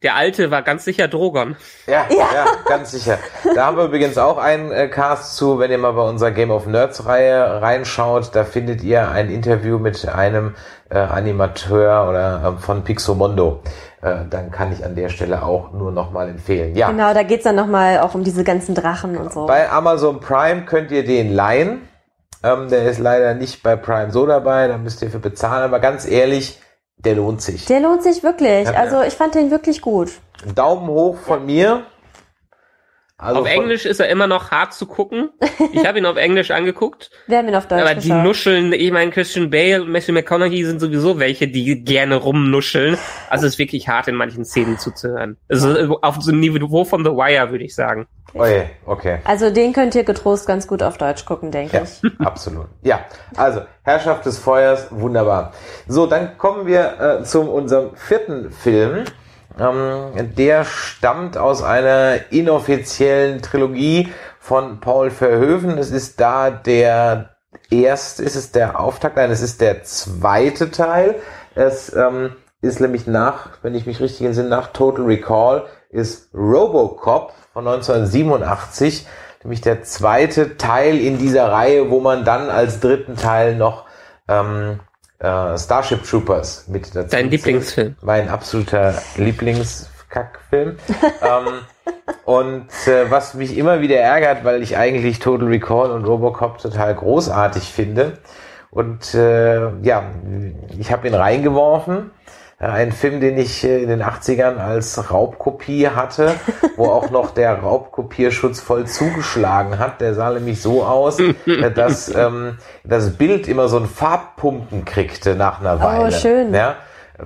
der Alte war ganz sicher Drogon. Ja, ja, ganz sicher. Da haben wir übrigens auch einen äh, Cast zu, wenn ihr mal bei unserer Game of Nerds Reihe reinschaut, da findet ihr ein Interview mit einem äh, Animateur oder äh, von Pixomondo. Äh, dann kann ich an der Stelle auch nur nochmal empfehlen. Ja, Genau, da geht's dann nochmal auch um diese ganzen Drachen und so. bei Amazon Prime könnt ihr den leihen. Ähm, der ist leider nicht bei Prime so dabei, da müsst ihr für bezahlen, aber ganz ehrlich, der lohnt sich. Der lohnt sich wirklich. Ja, Also ich fand den wirklich gut. Daumen hoch von mir. Also auf Englisch ist er immer noch hart zu gucken. Ich habe ihn auf Englisch angeguckt. Wir haben ihn auf Deutsch Aber die geschaut. nuscheln, ich meine, Christian Bale und Matthew McConaughey sind sowieso welche, die gerne rumnuscheln. Also es ist wirklich hart in manchen Szenen zuzuhören. Also auf so einem Niveau von The Wire, würde ich sagen. Oh je, okay. Also den könnt ihr getrost ganz gut auf Deutsch gucken, denke Ja, ich. absolut. Ja, also Herrschaft des Feuers, wunderbar. So, dann kommen wir äh, zu unserem vierten Film. Ähm, der stammt aus einer inoffiziellen Trilogie von Paul Verhoeven. Es ist da der erste, ist es der Auftakt, nein, es ist der zweite Teil. Es ähm, ist nämlich nach, wenn ich mich richtig entsinne, nach Total Recall ist Robocop von 1987, nämlich der zweite Teil in dieser Reihe, wo man dann als dritten Teil noch ähm, äh, Starship Troopers mit dazu Dein. Lieblingsfilm. Mein absoluter Lieblingskackfilm. ähm, und äh, was mich immer wieder ärgert, weil ich eigentlich Total Recall und Robocop total großartig finde. Und äh, ja, ich habe ihn reingeworfen. Äh, Ein Film, den ich äh, in den 80ern als Raubkopie hatte, wo auch noch der Raubkopierschutz voll zugeschlagen hat. Der sah nämlich so aus, äh, dass ähm, das Bild immer so ein Farbpumpen kriegte nach einer Weile. schön. Ja?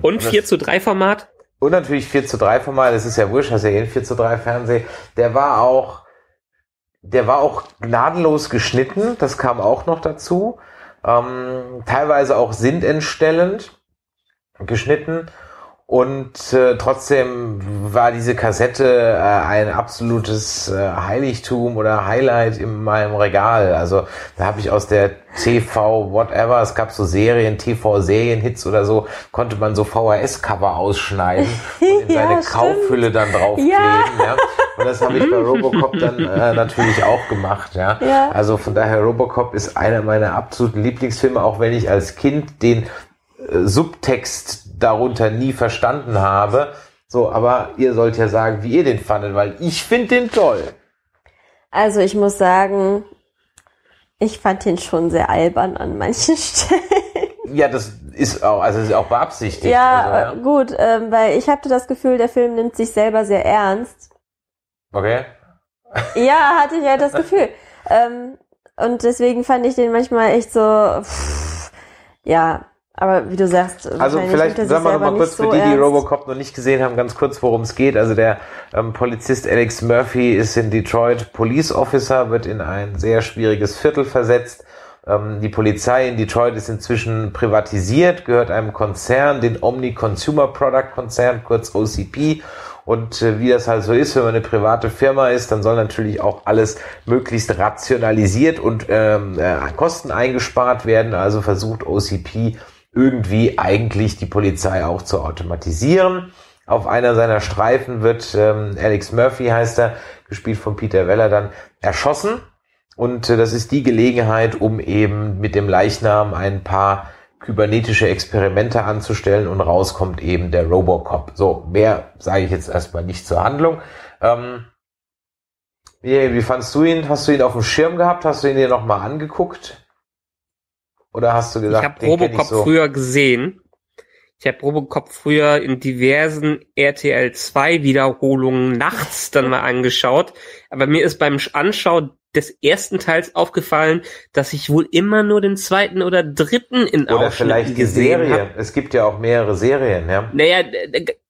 Und 4 zu 3 Format? Und natürlich 4 zu 3 Format, das ist ja wurscht, hast ja eh ein 4 zu 3 Fernseh. Der war auch, der war auch gnadenlos geschnitten, das kam auch noch dazu. Ähm, teilweise auch sinnentstellend geschnitten. Und äh, trotzdem war diese Kassette äh, ein absolutes äh, Heiligtum oder Highlight in meinem Regal. Also da habe ich aus der TV whatever, es gab so Serien, TV-Serienhits oder so, konnte man so VHS-Cover ausschneiden und in Ja, seine stimmt. Kaufhülle dann draufkleben. Ja. Ja. Und das habe ich bei Robocop dann äh, natürlich auch gemacht. Ja. Ja. Also von daher Robocop ist einer meiner absoluten Lieblingsfilme, auch wenn ich als Kind den Subtext darunter nie verstanden habe. So, aber ihr sollt ja sagen, wie ihr den fandet, weil ich finde den toll. Also ich muss sagen, ich fand ihn schon sehr albern an manchen Stellen. Ja, das ist auch, also ist auch beabsichtigt. ja, also, äh, gut, ähm, weil ich hatte das Gefühl, der Film nimmt sich selber sehr ernst. Okay. Ja, hatte ich ja das Gefühl. Ähm, und deswegen fand ich den manchmal echt so, pff, ja, aber wie du sagst, Also vielleicht sagen wir sich noch mal selber kurz nicht für so die, die ernst. Robocop noch nicht gesehen haben, ganz kurz, worum es geht. Also der ähm, Polizist Alex Murphy ist in Detroit Police Officer, wird in ein sehr schwieriges Viertel versetzt. Ähm, die Polizei in Detroit ist inzwischen privatisiert, gehört einem Konzern, den Omni Consumer Product Konzern, kurz OCP. Und äh, wie das halt so ist, wenn man eine private Firma ist, dann soll natürlich auch alles möglichst rationalisiert und ähm, äh, Kosten eingespart werden. Also versucht OCP irgendwie eigentlich die Polizei auch zu automatisieren. Auf einer seiner Streifen wird ähm, Alex Murphy, heißt er, gespielt von Peter Weller, dann erschossen. Und äh, das ist die Gelegenheit, um eben mit dem Leichnam ein paar kybernetische Experimente anzustellen und rauskommt eben der Robocop. So, mehr sage ich jetzt erstmal nicht zur Handlung. Ähm, wie, wie fandst du ihn? Hast du ihn auf dem Schirm gehabt? Hast du ihn dir nochmal angeguckt? Oder hast du Ich gesagt, habe den kenn Robocop ich so? früher gesehen. Ich habe Robocop früher in diversen RTL 2 Wiederholungen nachts dann mal angeschaut. Aber mir ist beim Anschauen des ersten Teils aufgefallen, dass ich wohl immer nur den zweiten oder dritten in Oder vielleicht die Serie. habe. Es gibt ja auch mehrere Serien, ja. Naja,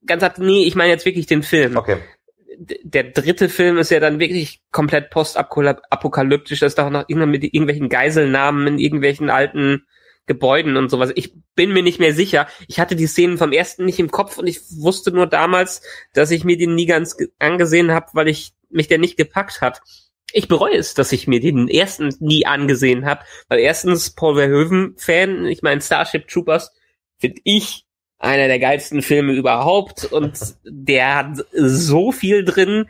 ganz ab, nee, ich meine jetzt wirklich den Film. Okay. Der dritte Film ist ja dann wirklich komplett postapokalyptisch. Das ist doch noch mit irgendwelchen Geiselnamen in irgendwelchen alten Gebäuden und sowas. Ich bin mir nicht mehr sicher. Ich hatte die Szenen vom ersten nicht im Kopf und ich wusste nur damals, dass ich mir den nie ganz ge- angesehen habe, weil ich mich der nicht gepackt hat. Ich bereue es, dass ich mir den ersten nie angesehen habe, weil erstens Paul Verhoeven Fan, ich meine Starship Troopers finde ich einer der geilsten Filme überhaupt und der hat so viel drin.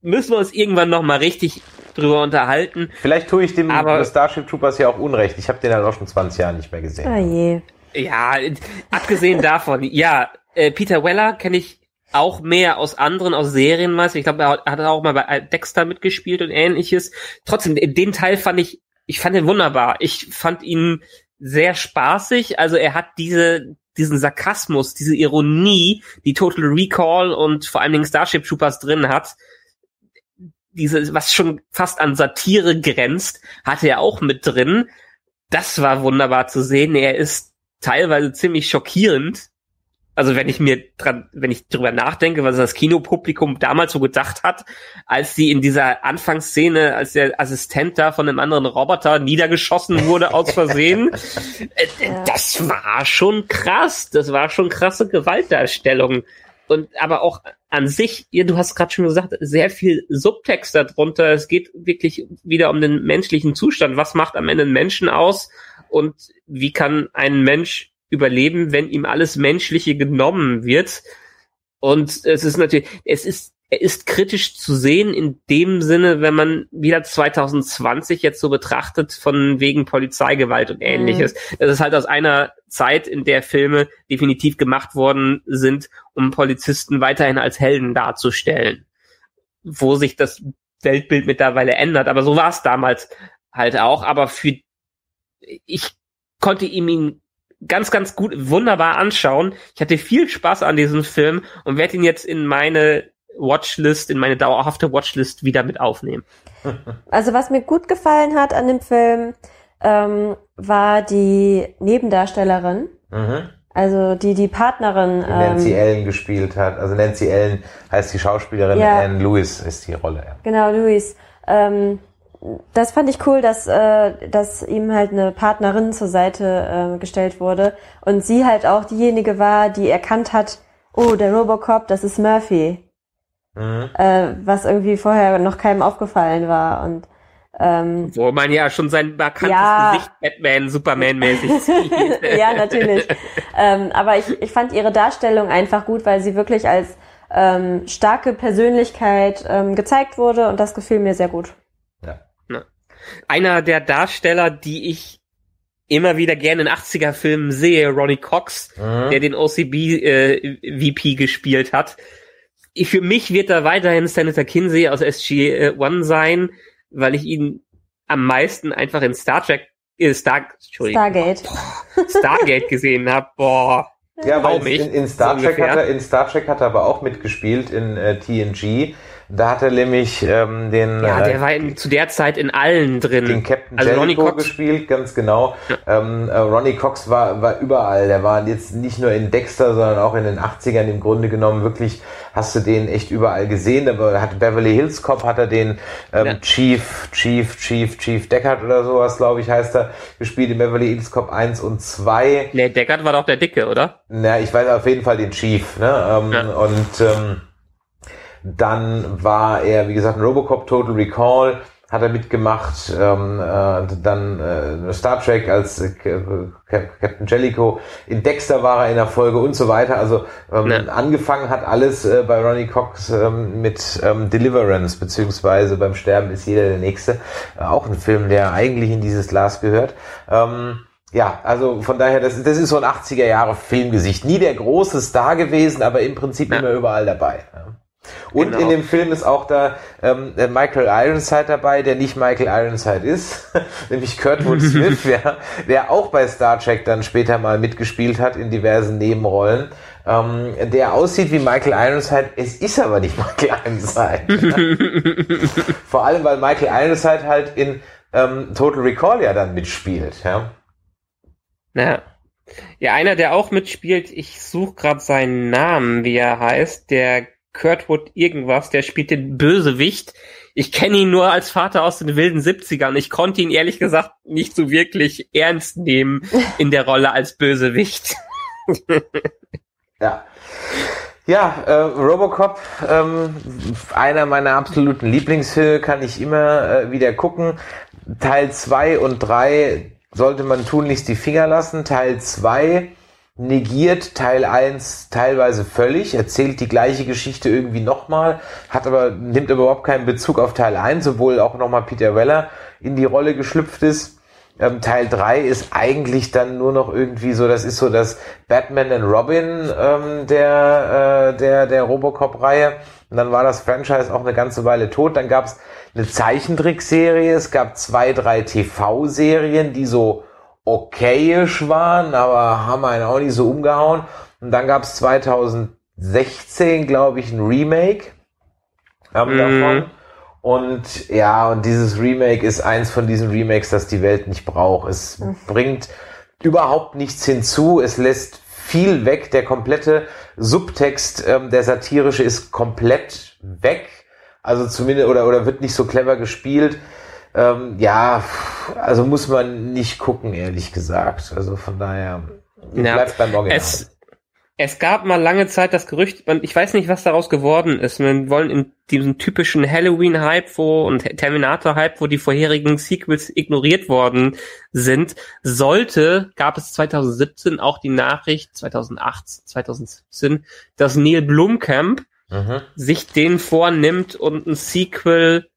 Müssen wir uns irgendwann noch mal richtig drüber unterhalten. Vielleicht tue ich dem Aber- Starship Troopers ja auch Unrecht. Ich habe den halt auch schon 20 Jahre nicht mehr gesehen. Oh je. Ja, abgesehen davon, ja, äh, Peter Weller kenne ich auch mehr aus anderen, aus Serien meist. Ich glaube, er hat- hat auch mal bei Dexter mitgespielt und ähnliches. Trotzdem, den Teil fand ich, ich fand ihn wunderbar. Ich fand ihn sehr spaßig. Also er hat diese, diesen Sarkasmus, diese Ironie, die Total Recall und vor allen Dingen Starship Troopers drin hat. diese, was schon fast an Satire grenzt, hatte er auch mit drin. Das war wunderbar zu sehen. Er ist teilweise ziemlich schockierend. Also wenn ich mir dran, wenn ich drüber nachdenke, was das Kinopublikum damals so gedacht hat, als sie in dieser Anfangsszene, als der Assistent da von einem anderen Roboter niedergeschossen wurde aus Versehen, äh, das war schon krass. Das war schon krasse Gewaltdarstellung und aber auch an sich, ja, du hast gerade schon gesagt, sehr viel Subtext darunter. Es geht wirklich wieder um den menschlichen Zustand. Was macht am Ende einen Menschen aus und wie kann ein Mensch überleben, wenn ihm alles Menschliche genommen wird? Und es ist natürlich, es ist er ist kritisch zu sehen in dem Sinne, wenn man wieder 2020 jetzt so betrachtet von wegen Polizeigewalt und ähnliches. Mhm. Das ist halt aus einer Zeit, in der Filme definitiv gemacht worden sind, um Polizisten weiterhin als Helden darzustellen. Wo sich das Weltbild mittlerweile ändert. Aber so war es damals halt auch. Aber für ich konnte ihm ihn ganz, ganz gut, wunderbar anschauen. Ich hatte viel Spaß an diesem Film und werde ihn jetzt in meine Watchlist, in meine dauerhafte Watchlist wieder mit aufnehmen. Also was mir gut gefallen hat an dem Film, ähm, war die Nebendarstellerin. Mhm. Also die die Partnerin. Die Nancy ähm, Ellen gespielt hat. Also Nancy Ellen heißt die Schauspielerin, ja. Anne Lewis ist die Rolle. Ja. Genau, Lewis. Ähm, das fand ich cool, dass, äh, dass ihm halt eine Partnerin zur Seite äh, gestellt wurde und sie halt auch diejenige war, die erkannt hat, oh, der Robocop, das ist Murphy. Mhm. Äh, was irgendwie vorher noch keinem aufgefallen war. Und ähm, Wo man ja schon sein markantes ja, Gesicht Batman, Superman-mäßig sieht. ja, natürlich. ähm, aber ich, ich fand ihre Darstellung einfach gut, weil sie wirklich als ähm, starke Persönlichkeit ähm, gezeigt wurde und das gefiel mir sehr gut. Einer der Darsteller, die ich immer wieder gerne in 80er-Filmen sehe, Ronnie Cox, mhm. der den OCB-VP äh, gespielt hat, für mich wird da weiterhin Senator Kinsey aus SG-1 sein, weil ich ihn am meisten einfach in Star Trek, äh, Star, Stargate. Boah, Stargate gesehen habe. Boah. Ja, weil in, in, Star Trek hat er, in Star Trek hat er aber auch mitgespielt in äh, TNG. Da hat er nämlich ähm, den. Ja, der äh, war in, zu der Zeit in allen drin. Den Captain also Jellicoe Ronnie Cox. gespielt, ganz genau. Ja. Ähm, äh, Ronnie Cox war, war überall. Der war jetzt nicht nur in Dexter, sondern auch in den 80ern im Grunde genommen wirklich, hast du den echt überall gesehen. Da hat Beverly Hills Cop, hat er den ähm, ja. Chief, Chief, Chief, Chief Deckard oder sowas, glaube ich, heißt er, gespielt in Beverly Hills Cop 1 und 2. Nee, Deckard war doch der Dicke, oder? Na, ich weiß auf jeden Fall den Chief, ne? Ähm, ja. Und ähm, dann war er, wie gesagt, in Robocop Total Recall hat er mitgemacht, ähm, äh, dann äh, Star Trek als äh, Captain Jellicoe, in Dexter war er in der Folge und so weiter. Also ähm, ja. angefangen hat alles äh, bei Ronnie Cox ähm, mit ähm, Deliverance, beziehungsweise beim Sterben ist jeder der Nächste. Äh, auch ein Film, der eigentlich in dieses Glas gehört. Ähm, ja, also von daher, das, das ist so ein 80er Jahre Filmgesicht. Nie der große Star gewesen, aber im Prinzip ja. immer überall dabei. Ja. Und genau. in dem Film ist auch da ähm, Michael Ironside dabei, der nicht Michael Ironside ist, nämlich Kurtwood Smith, ja, der auch bei Star Trek dann später mal mitgespielt hat in diversen Nebenrollen. Ähm, der aussieht wie Michael Ironside, es ist aber nicht Michael Ironside. Vor allem, weil Michael Ironside halt in ähm, Total Recall ja dann mitspielt. Ja. ja. Ja, einer, der auch mitspielt, ich suche gerade seinen Namen, wie er heißt, der Kurtwood irgendwas, der spielt den Bösewicht. Ich kenne ihn nur als Vater aus den wilden 70ern. Ich konnte ihn ehrlich gesagt nicht so wirklich ernst nehmen in der Rolle als Bösewicht. ja. Ja, äh, Robocop, ähm, einer meiner absoluten Lieblingsfilme, kann ich immer äh, wieder gucken. Teil 2 und 3 sollte man tunlichst die Finger lassen. Teil 2 negiert Teil 1 teilweise völlig, erzählt die gleiche Geschichte irgendwie nochmal, hat aber, nimmt aber überhaupt keinen Bezug auf Teil 1, obwohl auch nochmal Peter Weller in die Rolle geschlüpft ist. Ähm, Teil 3 ist eigentlich dann nur noch irgendwie so, das ist so das Batman and Robin ähm, der, äh, der, der Robocop-Reihe. Und dann war das Franchise auch eine ganze Weile tot. Dann gab es eine Zeichentrickserie, es gab zwei, drei TV-Serien, die so okayisch waren, aber haben einen auch nicht so umgehauen. Und dann gab es 2016, glaube ich, ein Remake ähm, mm. davon. Und ja, und dieses Remake ist eins von diesen Remakes, das die Welt nicht braucht. Es bringt überhaupt nichts hinzu. Es lässt viel weg. Der komplette Subtext, ähm, der satirische, ist komplett weg. Also zumindest, oder, oder wird nicht so clever gespielt. Ähm, ja, also muss man nicht gucken, ehrlich gesagt. Also von daher Ja, bleibt beim Original. Es, es gab mal lange Zeit das Gerücht, ich weiß nicht, was daraus geworden ist. Wir wollen in diesem typischen Halloween-Hype wo und Terminator-Hype, wo die vorherigen Sequels ignoriert worden sind, sollte, gab es 2017 auch die Nachricht, 2018, 2017, dass Neil Blomkamp mhm. sich den vornimmt und ein Sequel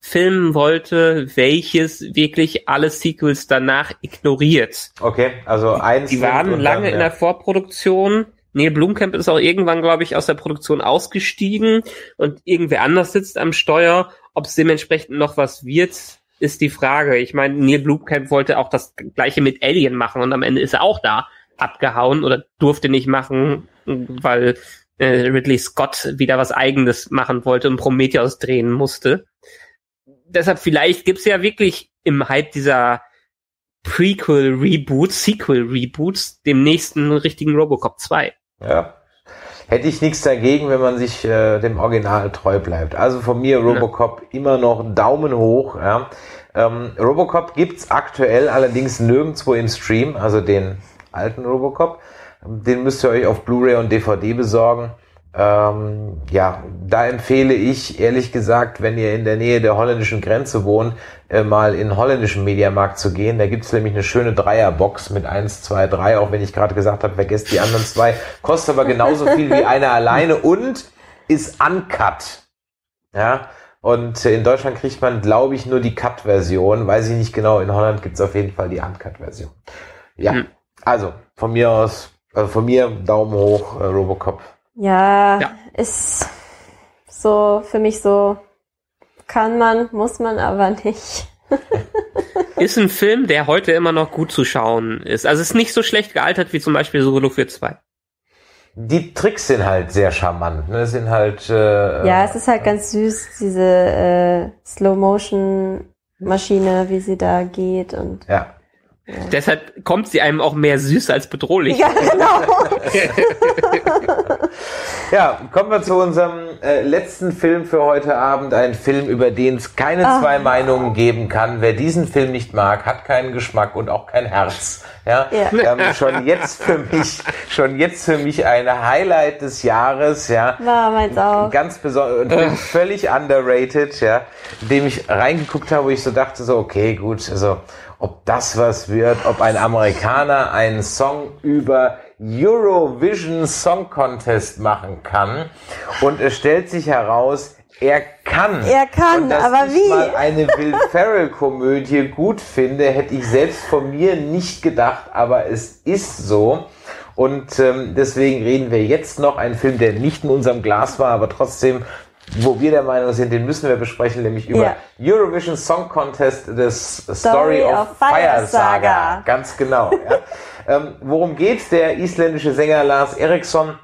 filmen wollte, welches wirklich alle Sequels danach ignoriert. Okay, also eins. Die waren lange dann, in der Vorproduktion. Neil Blumkamp ist auch irgendwann, glaube ich, aus der Produktion ausgestiegen und irgendwer anders sitzt am Steuer. Ob es dementsprechend noch was wird, ist die Frage. Ich meine, Neil Blumkamp wollte auch das gleiche mit Alien machen und am Ende ist er auch da abgehauen oder durfte nicht machen, weil äh, Ridley Scott wieder was eigenes machen wollte und Prometheus drehen musste. Deshalb vielleicht gibt's ja wirklich im Hype dieser Prequel-Reboots, Sequel-Reboots, dem nächsten richtigen Robocop 2. Ja. Hätte ich nichts dagegen, wenn man sich äh, dem Original treu bleibt. Also von mir Robocop immer noch Daumen hoch. Ja. Ähm, Robocop gibt's aktuell allerdings nirgendwo im Stream, also den alten Robocop. Den müsst ihr euch auf Blu-ray und DVD besorgen. Ähm, ja, da empfehle ich ehrlich gesagt, wenn ihr in der Nähe der holländischen Grenze wohnt, äh, mal in den holländischen Mediamarkt zu gehen. Da gibt's nämlich eine schöne Dreierbox mit 1, 2, 3, auch wenn ich gerade gesagt habe, vergesst die anderen zwei. Kostet aber genauso viel wie eine alleine und ist uncut. Ja, und äh, in Deutschland kriegt man, glaube ich, nur die Cut-Version. Weiß ich nicht genau. In Holland gibt's auf jeden Fall die Uncut-Version. Ja, Hm. also von mir aus, also von mir Daumen hoch, äh, Robocop. Ja, Ja. ist so für mich so, kann man, muss man aber nicht. Ist ein Film, der heute immer noch gut zu schauen ist. Also ist nicht so schlecht gealtert wie zum Beispiel Solo für 2. Die Tricks sind halt sehr charmant. Ne? Sind halt. Äh, Ja, es ist halt ganz süß, diese äh, Slow-Motion-Maschine, wie sie da geht und Ja. Deshalb kommt sie einem auch mehr süß als bedrohlich. ja, genau. Ja, kommen wir zu unserem äh, letzten Film für heute Abend. Ein Film, über den es keine Ah. zwei Meinungen geben kann. Wer diesen Film nicht mag, hat keinen Geschmack und auch kein Herz. Ja, Ja. Ähm, schon jetzt für mich, schon jetzt für mich ein Highlight des Jahres. Ja, War meins auch. ganz besonders und bin völlig underrated, ja, indem ich reingeguckt habe, wo ich so dachte, so, okay, gut, also, ob das was wird, ob ein Amerikaner einen Song über Eurovision Song Contest machen kann. Und es stellt sich heraus, er kann. Er kann, und dass aber ich wie? mal eine Will Ferrell Komödie gut finde, hätte ich selbst von mir nicht gedacht, aber es ist so. Und ähm, deswegen reden wir jetzt noch einen Film, der nicht in unserem Glas war, aber trotzdem, wo wir der Meinung sind, den müssen wir besprechen, nämlich über Eurovision Song Contest, das Story, Story of, of Fire Fire Saga. Saga. Ganz genau. Ja. ähm, worum geht's? Der isländische Sänger Lars Eriksson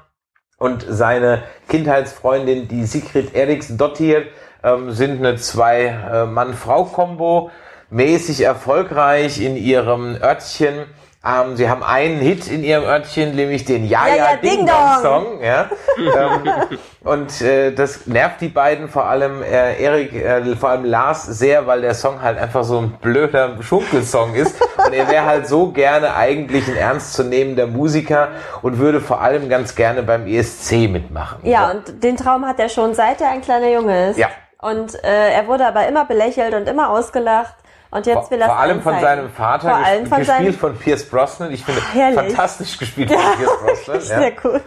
und seine Kindheitsfreundin, die Sigrid Eriksdottir, ähm, sind eine Zwei-Mann-Frau-Kombo, mäßig erfolgreich in ihrem Örtchen. Ähm, sie haben einen Hit in ihrem Örtchen, nämlich den Ja Ja, Ja Ding Dong. Song. Ja? ähm, und äh, das nervt die beiden, vor allem äh, Erik, äh, vor allem Lars sehr, weil der Song halt einfach so ein blöder Schunkelsong ist. Und er wäre halt so gerne eigentlich ein ernstzunehmender Musiker und würde vor allem ganz gerne beim ESC mitmachen. Ja, und den Traum hat er schon, seit er ein kleiner Junge ist. Ja. Und äh, er wurde aber immer belächelt und immer ausgelacht. Und jetzt will er vor allem von seinem Vater, Vor allem von gespielt seinem von Pierce Brosnan. Ich finde, Herrlich. fantastisch gespielt von Pierce Brosnan. Sehr gut.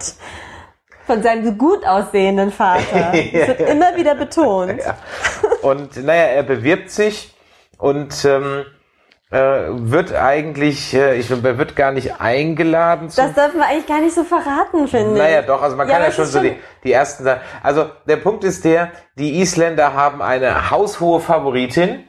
Von seinem gut aussehenden Vater. Das wird immer wieder betont. Ja. Und naja, er bewirbt sich und ähm, äh, wird eigentlich, äh, ich er wird gar nicht eingeladen zum Das dürfen wir eigentlich gar nicht so verraten, finde ich. Naja, doch, also man Ja, kann ja schon so die, die ersten Sachen. Also der Punkt ist der, die Isländer haben eine haushohe Favoritin.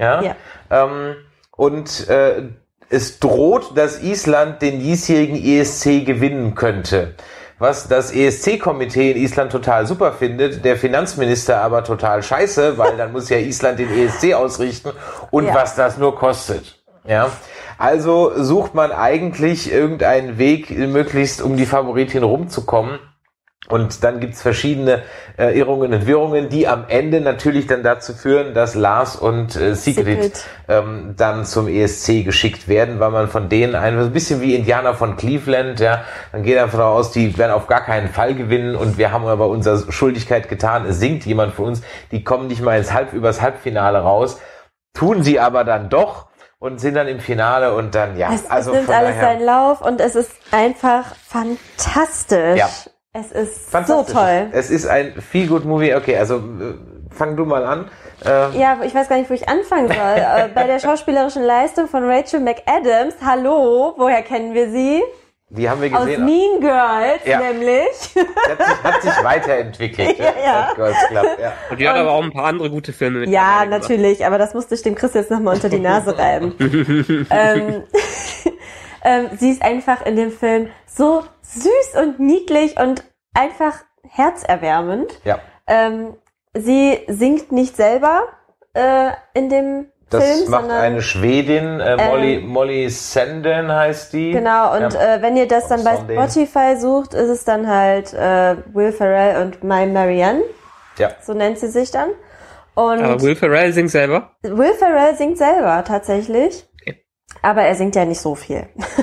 Ja. Ja. Ähm, und äh, es droht, dass Island den diesjährigen ESC gewinnen könnte. was das ESC-Komitee in Island total super findet, der Finanzminister aber total scheiße, weil dann muss ja Island den ESC ausrichten und Ja. was das nur kostet. Ja. Also sucht man eigentlich irgendeinen Weg, möglichst um die Favoritin rumzukommen. Und dann gibt's verschiedene äh, Irrungen und Wirrungen, die am Ende natürlich dann dazu führen, dass Lars und äh, Sigrid, Sigrid. Ähm, dann zum ESC geschickt werden, weil man von denen ein, ein bisschen wie Indianer von Cleveland, ja, man geht davon aus, die werden auf gar keinen Fall gewinnen und wir haben aber unsere Schuldigkeit getan, es singt jemand für uns, die kommen nicht mal ins Halb, übers Halbfinale raus, tun sie aber dann doch und sind dann im Finale und dann, ja, Es, also es nimmt alles daher, seinen Lauf und es ist einfach fantastisch. Ja. Es ist so toll. Es ist ein feel good Movie. Okay, also äh, fang du mal an. Äh, Ja, ich weiß gar nicht, wo ich anfangen soll. äh, bei der schauspielerischen Leistung von Rachel McAdams, hallo, woher kennen wir sie? die haben wir Aus gesehen. Mean Girls, Ja. nämlich. Die hat sich, hat sich weiterentwickelt. Ja, ja. At Girls Club, ja. Und die hat aber auch ein paar andere gute Filme mit ja, natürlich, aber das musste ich dem Chris jetzt nochmal unter die Nase reiben. ähm, ähm, sie ist einfach in dem Film so süß und niedlich und einfach herzerwärmend. ja. Ähm, sie singt nicht selber äh, in dem Das Film, macht sondern eine Schwedin, äh, Molly, Molly Sanden heißt die. Genau, und Ja. äh, wenn ihr das dann bei. Spotify sucht, ist es dann halt äh, Will Ferrell und My Marianne, ja. so nennt sie sich dann. Und Aber Will Ferrell singt selber. Will Ferrell singt selber tatsächlich. Aber er singt ja nicht so viel.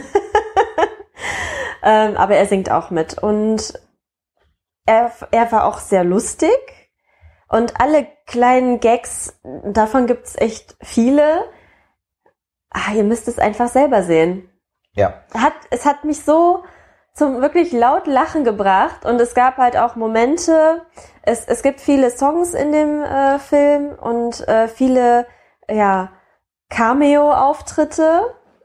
ähm, aber er singt auch mit und er, er war auch sehr lustig und alle kleinen Gags, davon gibt's echt viele. Ah, ihr müsst es einfach selber sehen Ja. hat, es hat mich so zum wirklich laut Lachen gebracht und es gab halt auch Momente, es, es gibt viele Songs in dem äh, Film und äh, viele ja, Cameo-Auftritte,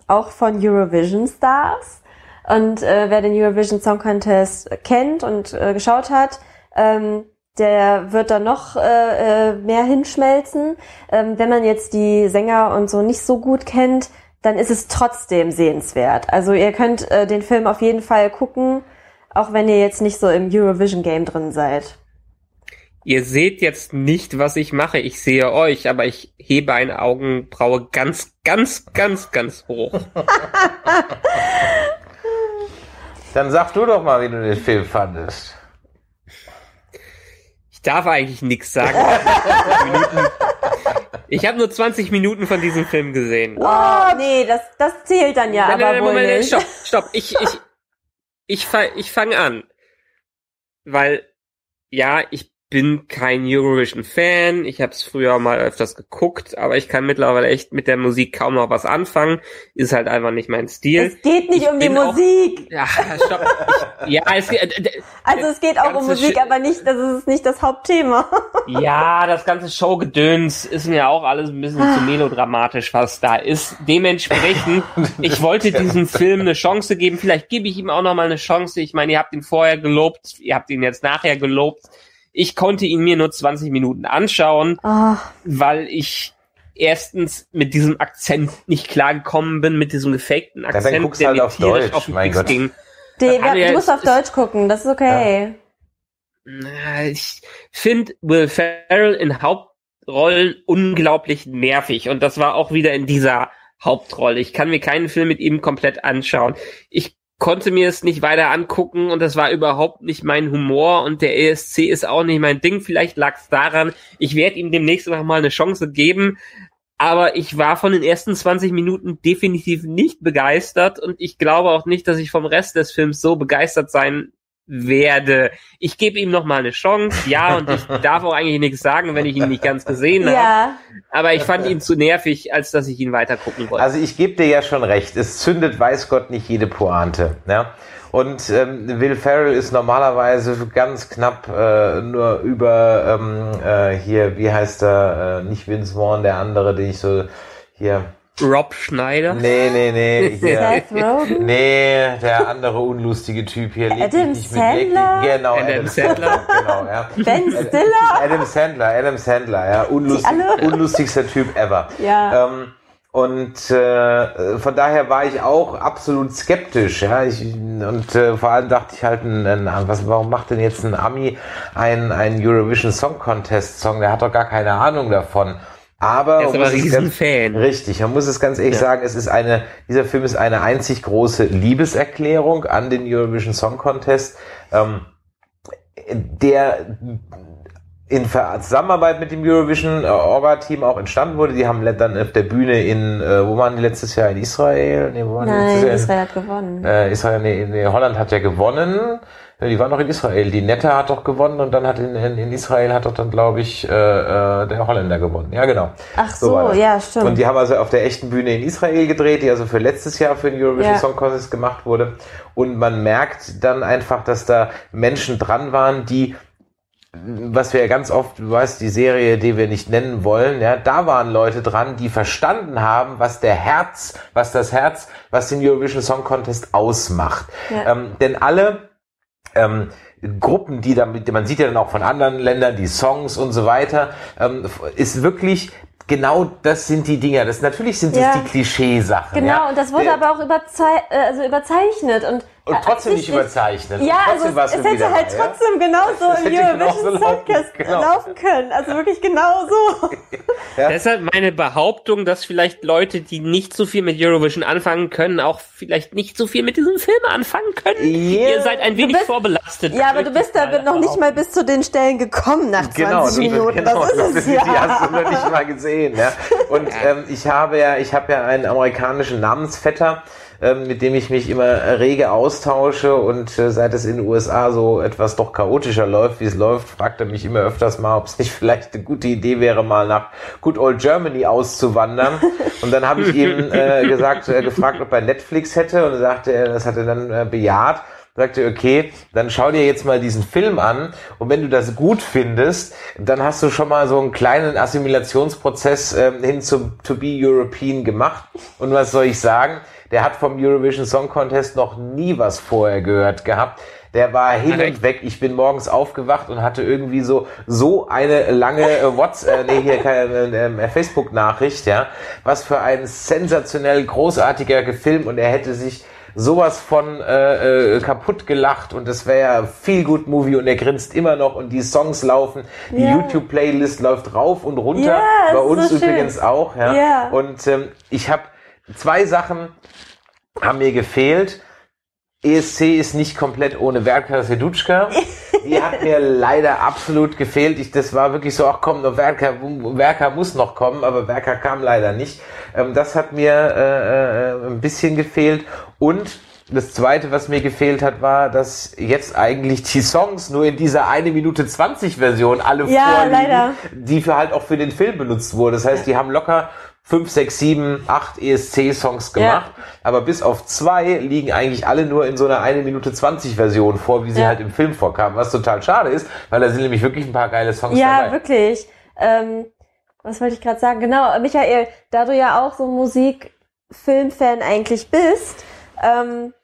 auch von Eurovision Stars. Und äh, wer den Eurovision Song Contest kennt und äh, geschaut hat, ähm, der wird da noch äh, äh, mehr hinschmelzen. Ähm, wenn man jetzt die Sänger und so nicht so gut kennt, dann ist es trotzdem sehenswert. Also ihr könnt äh, den Film auf jeden Fall gucken, auch wenn ihr jetzt nicht so im Eurovision Game drin seid. Ihr seht jetzt nicht, was ich mache. Ich sehe euch, aber ich hebe eine Augenbraue ganz, ganz, ganz, ganz hoch. Dann sag du doch mal, wie du den Film fandest. Ich darf eigentlich nichts sagen. Ich habe nur 20 Minuten von diesem Film gesehen. Oh, nee, das, das zählt dann ja Nein, aber nein, nein, wohl Moment, nicht. stopp, stopp. Ich, ich, ich, ich fange an. Weil, ja, ich bin kein Eurovision-Fan. Ich habe es früher mal öfters geguckt, aber ich kann mittlerweile echt mit der Musik kaum noch was anfangen. Ist halt einfach nicht mein Stil. Es geht nicht Ich um die bin auch- Musik. Ja, stopp. Ich, ja, es, äh, d- Also es geht auch um Musik, Sch- aber nicht, das ist nicht das Hauptthema. ja, das ganze Showgedöns ist mir auch alles ein bisschen zu melodramatisch, was da ist. Dementsprechend, ich wollte diesem Film eine Chance geben. Vielleicht gebe ich ihm auch noch mal eine Chance. Ich meine, ihr habt ihn vorher gelobt, ihr habt ihn jetzt nachher gelobt. Ich konnte ihn mir nur 20 Minuten anschauen, Oh, weil ich erstens mit diesem Akzent nicht klargekommen bin, mit diesem gefakten dann Akzent, guck's der halt mir auf tierisch Deutsch, auf den mein Gott. ging. die, Aber ja, du musst auf Deutsch gucken, das ist okay. Na, Ich finde Will Ferrell in Hauptrollen unglaublich nervig und das war auch wieder in dieser Hauptrolle. Ich kann mir keinen Film mit ihm komplett anschauen. Ich konnte mir es nicht weiter angucken und das war überhaupt nicht mein Humor und der ESC ist auch nicht mein Ding. Vielleicht lag es daran, ich werde ihm demnächst noch mal eine Chance geben, aber ich war von den ersten 20 Minuten definitiv nicht begeistert und ich glaube auch nicht, dass ich vom Rest des Films so begeistert sein werde. Ich gebe ihm noch mal eine Chance, ja, und ich darf auch eigentlich nichts sagen, wenn ich ihn nicht ganz gesehen habe. Ja, Aber ich fand ihn zu nervig, als dass ich ihn weiter gucken wollte. Also ich gebe dir ja schon recht, es zündet weiß Gott nicht jede Pointe. Ja? Und ähm, Will Ferrell ist normalerweise ganz knapp äh, nur über ähm, äh, hier, wie heißt er, äh, nicht Vince Vaughn, der andere, den ich so hier. Rob Schneider. Nee, nee, nee, hier. Seth Rogen. Nee, der andere unlustige Typ hier. Adam Sandler? Genau, Adam Adam Sandler. Genau, ja. Ben Stiller. Adam Sandler, Adam Sandler, ja, unlustig, alle? unlustigster Typ ever. Ja. Ähm, Und äh, von daher war ich auch absolut skeptisch, ja. Ich, und äh, vor allem dachte ich halt, ein, ein, was, warum macht denn jetzt ein Ami einen, einen Eurovision Song Contest Song? Der hat doch gar keine Ahnung davon. Aber, Er ist aber riesen Fan. Richtig, man muss es ganz ehrlich Ja. sagen, es ist eine, dieser Film ist eine einzig große Liebeserklärung an den Eurovision Song Contest, ähm, der in Zusammenarbeit mit dem Eurovision äh, Orga-Team auch entstanden wurde. Die haben dann auf der Bühne in, äh, wo waren die letztes Jahr? In Israel? Nee, wo waren die Nein, letztes Jahr? Israel hat gewonnen. Äh, Israel, nee, nee, Holland hat ja gewonnen. Ja, Die waren noch in Israel. Die Nette hat doch gewonnen und dann hat in, in, Israel hat doch dann, glaube ich, äh, äh, der Holländer gewonnen. Ja, genau. Ach So so, ja, stimmt. Und die haben also auf der echten Bühne in Israel gedreht, die also für letztes Jahr für den Eurovision Ja. Song Contest gemacht wurde. Und man merkt dann einfach, dass da Menschen dran waren, die was wir ja ganz oft, du weißt, die Serie, die wir nicht nennen wollen, ja, da waren Leute dran, die verstanden haben, was der Herz, was das Herz, was den Eurovision Song Contest ausmacht. Ja. Ähm, denn alle ähm, Gruppen, die damit, man sieht ja dann auch von anderen Ländern die Songs und so weiter, ähm, ist wirklich genau das sind die Dinger. Das natürlich sind das Ja. die Klischeesachen. Genau, ja. und das wurde Der- aber auch überzei äh, also überzeichnet und, und trotzdem nicht überzeichnet. Ja, also es, es hätte halt da, ja? trotzdem genauso im Eurovision laufen- Songcast genau. laufen können. Also wirklich genau so. Deshalb meine Behauptung, dass vielleicht Leute, die nicht so viel mit Eurovision anfangen können, auch vielleicht nicht so viel mit diesem Film anfangen können. Ja. Ihr seid ein wenig bist- vorbelastet. Ja, aber du bist da noch nicht mal bis zu den Stellen gekommen nach 20 Genau, Minuten. genau, das ist es die ja. hast du noch nicht mal gesehen. Ja? Und ähm, ich habe ja, ich habe ja einen amerikanischen Namensvetter, ähm, mit dem ich mich immer rege austausche und äh, seit es in den USA so etwas doch chaotischer läuft, wie es läuft, fragt er mich immer öfters mal, ob es nicht vielleicht eine gute Idee wäre, mal nach Good Old Germany auszuwandern. Und dann habe ich ihm äh, gesagt, äh, gefragt, ob er Netflix hätte und er sagte er, das hat er dann äh, bejaht sagte, okay, dann schau dir jetzt mal diesen Film an und wenn du das gut findest, dann hast du schon mal so einen kleinen Assimilationsprozess ähm, hin zum To Be European gemacht. Und was soll ich sagen? Der hat vom Eurovision Song Contest noch nie was vorher gehört gehabt. Der war hin und weg. Ich bin morgens aufgewacht und hatte irgendwie so so eine lange äh, WhatsApp, äh, nee, hier keine äh, äh, Facebook-Nachricht, ja. Was für ein sensationell großartiger Film und er hätte sich sowas von äh, äh, kaputt gelacht und es wäre ja viel gut Movie und er grinst immer noch und die Songs laufen, die Ja. YouTube Playlist läuft rauf und runter, Ja, bei uns so schön. übrigens auch, ja. Ja. Und ähm, ich habe zwei Sachen haben mir gefehlt. ESC ist nicht komplett ohne Werka Sedutschka. Die hat mir leider absolut gefehlt. Ich, das war wirklich so, ach komm, nur Werka, Werka muss noch kommen, aber Werka kam leider nicht. Ähm, das hat mir äh, äh, ein bisschen gefehlt. Und das zweite, was mir gefehlt hat, war, dass jetzt eigentlich die Songs nur in dieser eine Minute 20 Version alle Ja, vorliegen, leider. die für halt auch für den Film benutzt wurde. Das heißt, die haben locker 5, 6, 7, 8 ESC-Songs gemacht, aber bis auf zwei liegen eigentlich alle nur in so einer 1 Minute 20 Version vor, wie sie Ja. halt im Film vorkamen, was total schade ist, weil da sind nämlich wirklich ein paar geile Songs Ja, dabei. wirklich. Ähm, was wollte ich gerade sagen? Genau, Michael, da du ja auch so Musik-Film-Fan eigentlich bist, ähm,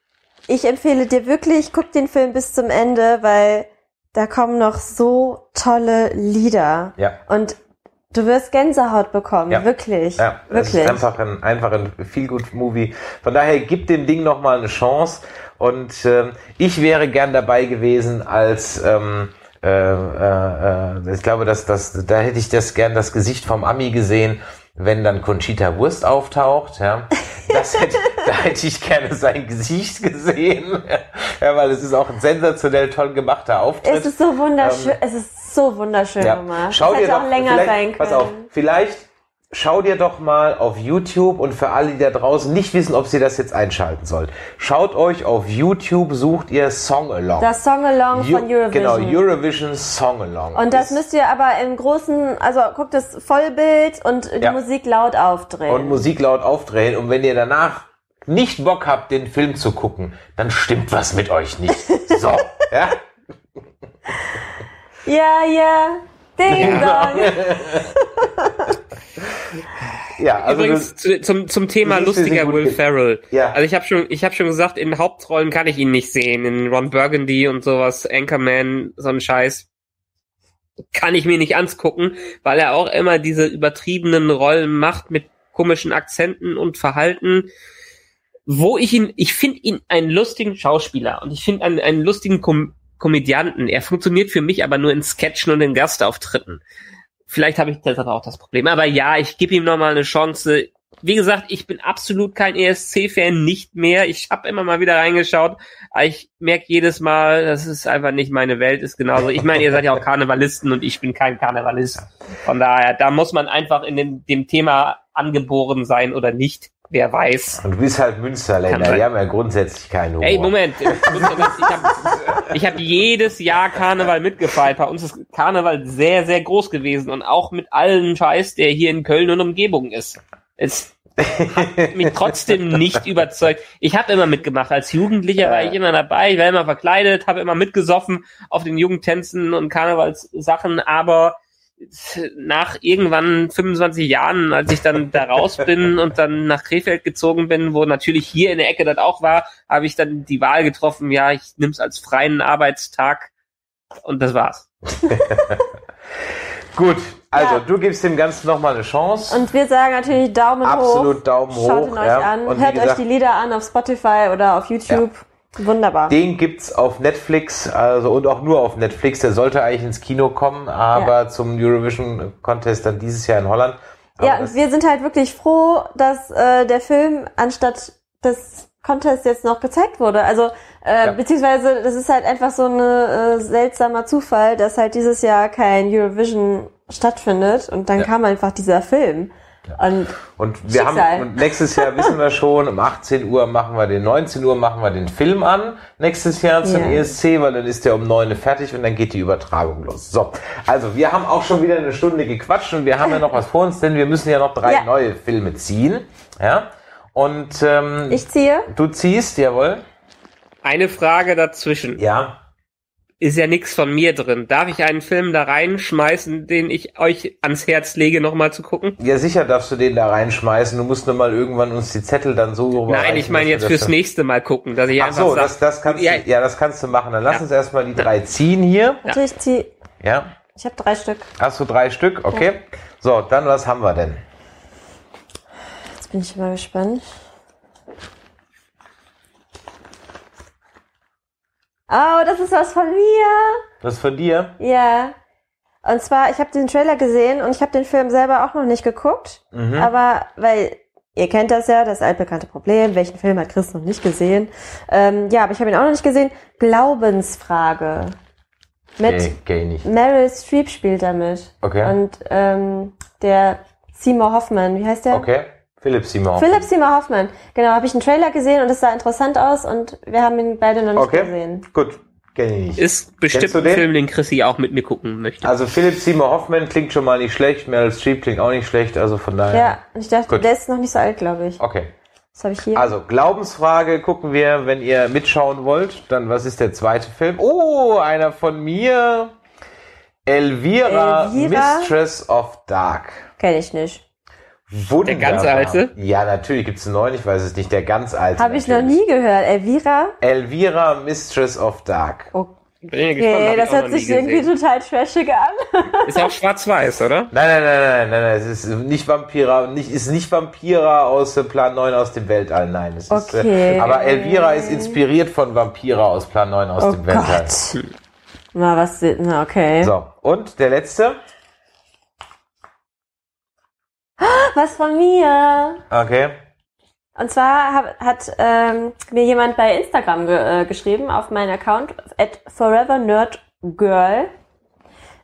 ich empfehle dir wirklich, guck den Film bis zum Ende, weil da kommen noch so tolle Lieder. Ja. Und du wirst Gänsehaut bekommen, Ja. wirklich. Ja, wirklich. ist einfach ein, einfach ein Feel-Good-Movie. Von daher gib dem Ding nochmal eine Chance. Und ähm, ich wäre gern dabei gewesen als, ähm, äh, äh, äh, ich glaube, dass das, da hätte ich das gern das Gesicht vom Ami gesehen, wenn dann Conchita Wurst auftaucht. Ja, das hätte, da hätte ich gerne sein Gesicht gesehen. Ja, weil es ist auch ein sensationell toll gemachter Auftritt. es ist so wunderschön, es ist so wunderschön Ja. gemacht. Schau es dir hätte doch, auch länger sein können. pass auf, vielleicht schau dir doch mal auf YouTube und für alle, die da draußen nicht wissen, ob sie das jetzt einschalten sollen. Schaut euch auf YouTube, sucht ihr Song Along. Das Song-Along von Eurovision. Genau, Eurovision Song Along. Und das Ist- müsst ihr aber im großen, also guckt das Vollbild und die Ja. Musik laut aufdrehen. und Musik laut aufdrehen und wenn ihr danach nicht Bock habt, den Film zu gucken, dann stimmt was mit euch nicht. So, ja? ja, ja, Ding Dong. Ja, also Übrigens zu, zum, zum Thema lustiger Will. Ferrell. Ja. Also ich habe schon, ich habe schon gesagt, in Hauptrollen kann ich ihn nicht sehen. In Ron Burgundy und sowas, Anchorman, so ein Scheiß, kann ich mir nicht angucken, weil er auch immer diese übertriebenen Rollen macht mit komischen Akzenten und Verhalten, wo ich ihn, ich finde ihn einen lustigen Schauspieler und ich finde einen, einen lustigen Kom Komödianten. Er funktioniert für mich aber nur in Sketchen und in Gastauftritten. Vielleicht habe ich deshalb auch das Problem. Aber ja, ich gebe ihm nochmal eine Chance. Wie gesagt, ich bin absolut kein ESC-Fan, nicht mehr. Ich habe immer mal wieder reingeschaut, aber ich merke jedes Mal, das ist einfach nicht meine Welt, ist genauso. Ich meine, ihr seid ja auch Karnevalisten und ich bin kein Karnevalist. Von daher, da muss man einfach in dem, dem Thema angeboren sein oder nicht. Wer weiß. Und du bist halt Münsterländer, die haben ja grundsätzlich keinen Humor. Ey, Moment. Ich habe hab jedes Jahr Karneval mitgefeiert. Bei uns ist Karneval sehr, sehr groß gewesen und auch mit allem Scheiß, der hier in Köln und Umgebung ist. Es hat mich trotzdem nicht überzeugt. Ich habe immer mitgemacht. Als Jugendlicher war ich immer dabei. Ich war immer verkleidet, habe immer mitgesoffen auf den Jugendtänzen und Karnevalssachen, aber nach irgendwann 25 Jahren, als ich dann da raus bin und dann nach Krefeld gezogen bin, wo natürlich hier in der Ecke das auch war, habe ich dann die Wahl getroffen, ja, ich nehme es als freien Arbeitstag und das war's. Gut, also Ja. du gibst dem Ganzen nochmal eine Chance. Und wir sagen natürlich Daumen hoch. Absolut Daumen hoch. Schaut ihn euch ja. an. Und Hört euch gesagt, die Lieder an auf Spotify oder auf YouTube. Wunderbar. Den gibt's auf Netflix, also und auch nur auf Netflix. Der sollte eigentlich ins Kino kommen, aber zum Eurovision Contest dann dieses Jahr in Holland. Aber ja, wir sind halt wirklich froh, dass äh, der Film anstatt des Contests jetzt noch gezeigt wurde. Also äh, Ja. beziehungsweise das ist halt einfach so ein äh, seltsamer Zufall, dass halt dieses Jahr kein Eurovision stattfindet und dann Ja. kam einfach dieser Film. Und Und wir Schicksal. haben, und nächstes Jahr wissen wir schon, um 18 Uhr machen wir den, 19 Uhr machen wir den Film an, nächstes Jahr zum Ja. ESC, weil dann ist der um 9 Uhr fertig und dann geht die Übertragung los. So. Also, wir haben auch schon wieder eine Stunde gequatscht und wir haben ja noch was vor uns, denn wir müssen ja noch drei Ja. neue Filme ziehen. Ja. Und, ähm, ich ziehe. du ziehst, jawohl. Eine Frage dazwischen. Ja. Ist ja nichts von mir drin. Darf ich einen Film da reinschmeißen, den ich euch ans Herz lege, nochmal zu gucken? Ja, sicher darfst du den da reinschmeißen. Du musst nur mal irgendwann uns die Zettel dann so Nein, rüberreichen, ich meine jetzt fürs dann- nächste Mal gucken, dass ich Ach einfach so, sag, das, das kannst ja, du, ja, das kannst du machen. Dann lass Ja. uns erstmal die drei ziehen hier. Warte, ich ziehe. Ja. Ich habe drei Stück. Hast du drei Stück? Okay. So, dann was haben wir denn? Jetzt bin ich mal gespannt. Oh, das ist was von mir. Was von dir? Ja. Und zwar, ich habe den Trailer gesehen und ich habe den Film selber auch noch nicht geguckt. Mhm. Aber, weil, ihr kennt das ja, das altbekannte Problem, welchen Film hat Chris noch nicht gesehen? Ähm, ja, aber ich habe ihn auch noch nicht gesehen. Glaubensfrage. Mit Nee, geh nicht. Meryl Streep spielt damit. Okay. Und ähm, der Seymour Hoffman, wie heißt der? Okay. Philipp Simon. Philipp Seymour Hoffman. Genau, habe ich einen Trailer gesehen und es sah interessant aus und wir haben ihn beide noch nicht Okay. gesehen. Gut. Kenn ich nicht. ist bestimmt ein den? Film, den Chrissy auch mit mir gucken möchte. Also Philipp Seymour Hoffman klingt schon mal nicht schlecht, Meryl Streep klingt auch nicht schlecht, also von daher. Ja, und ich dachte, Gut. der ist noch nicht so alt, glaube ich. Okay. Was habe ich hier? Also Glaubensfrage gucken wir, wenn ihr mitschauen wollt. Dann was ist der zweite Film? Oh, einer von mir. Elvira, Elvira? Mistress of Dark. Kenne ich nicht. Wunderbar. ganz alte? Ja, natürlich gibt's einen neuen, ich weiß es nicht, der ganz alte. Habe ich noch nie gehört. Elvira? Elvira, Mistress of Dark. Bin gespannt, hab Okay, das hört sich irgendwie total trashig an. Ist auch schwarz-weiß, oder? Nein, nein, nein, nein, nein, nein, es ist nicht Vampira, nicht, ist nicht Vampira aus äh, Plan 9 aus dem Weltall, nein. Es ist, äh, Okay. aber Elvira ist inspiriert von Vampira aus Plan 9 aus Oh dem Weltall. Gott. Na, was, na, okay. So, und der letzte? Was von mir? Okay. Und zwar hab, hat ähm, mir jemand bei Instagram ge äh, geschrieben, auf meinen Account, at forevernerdgirl,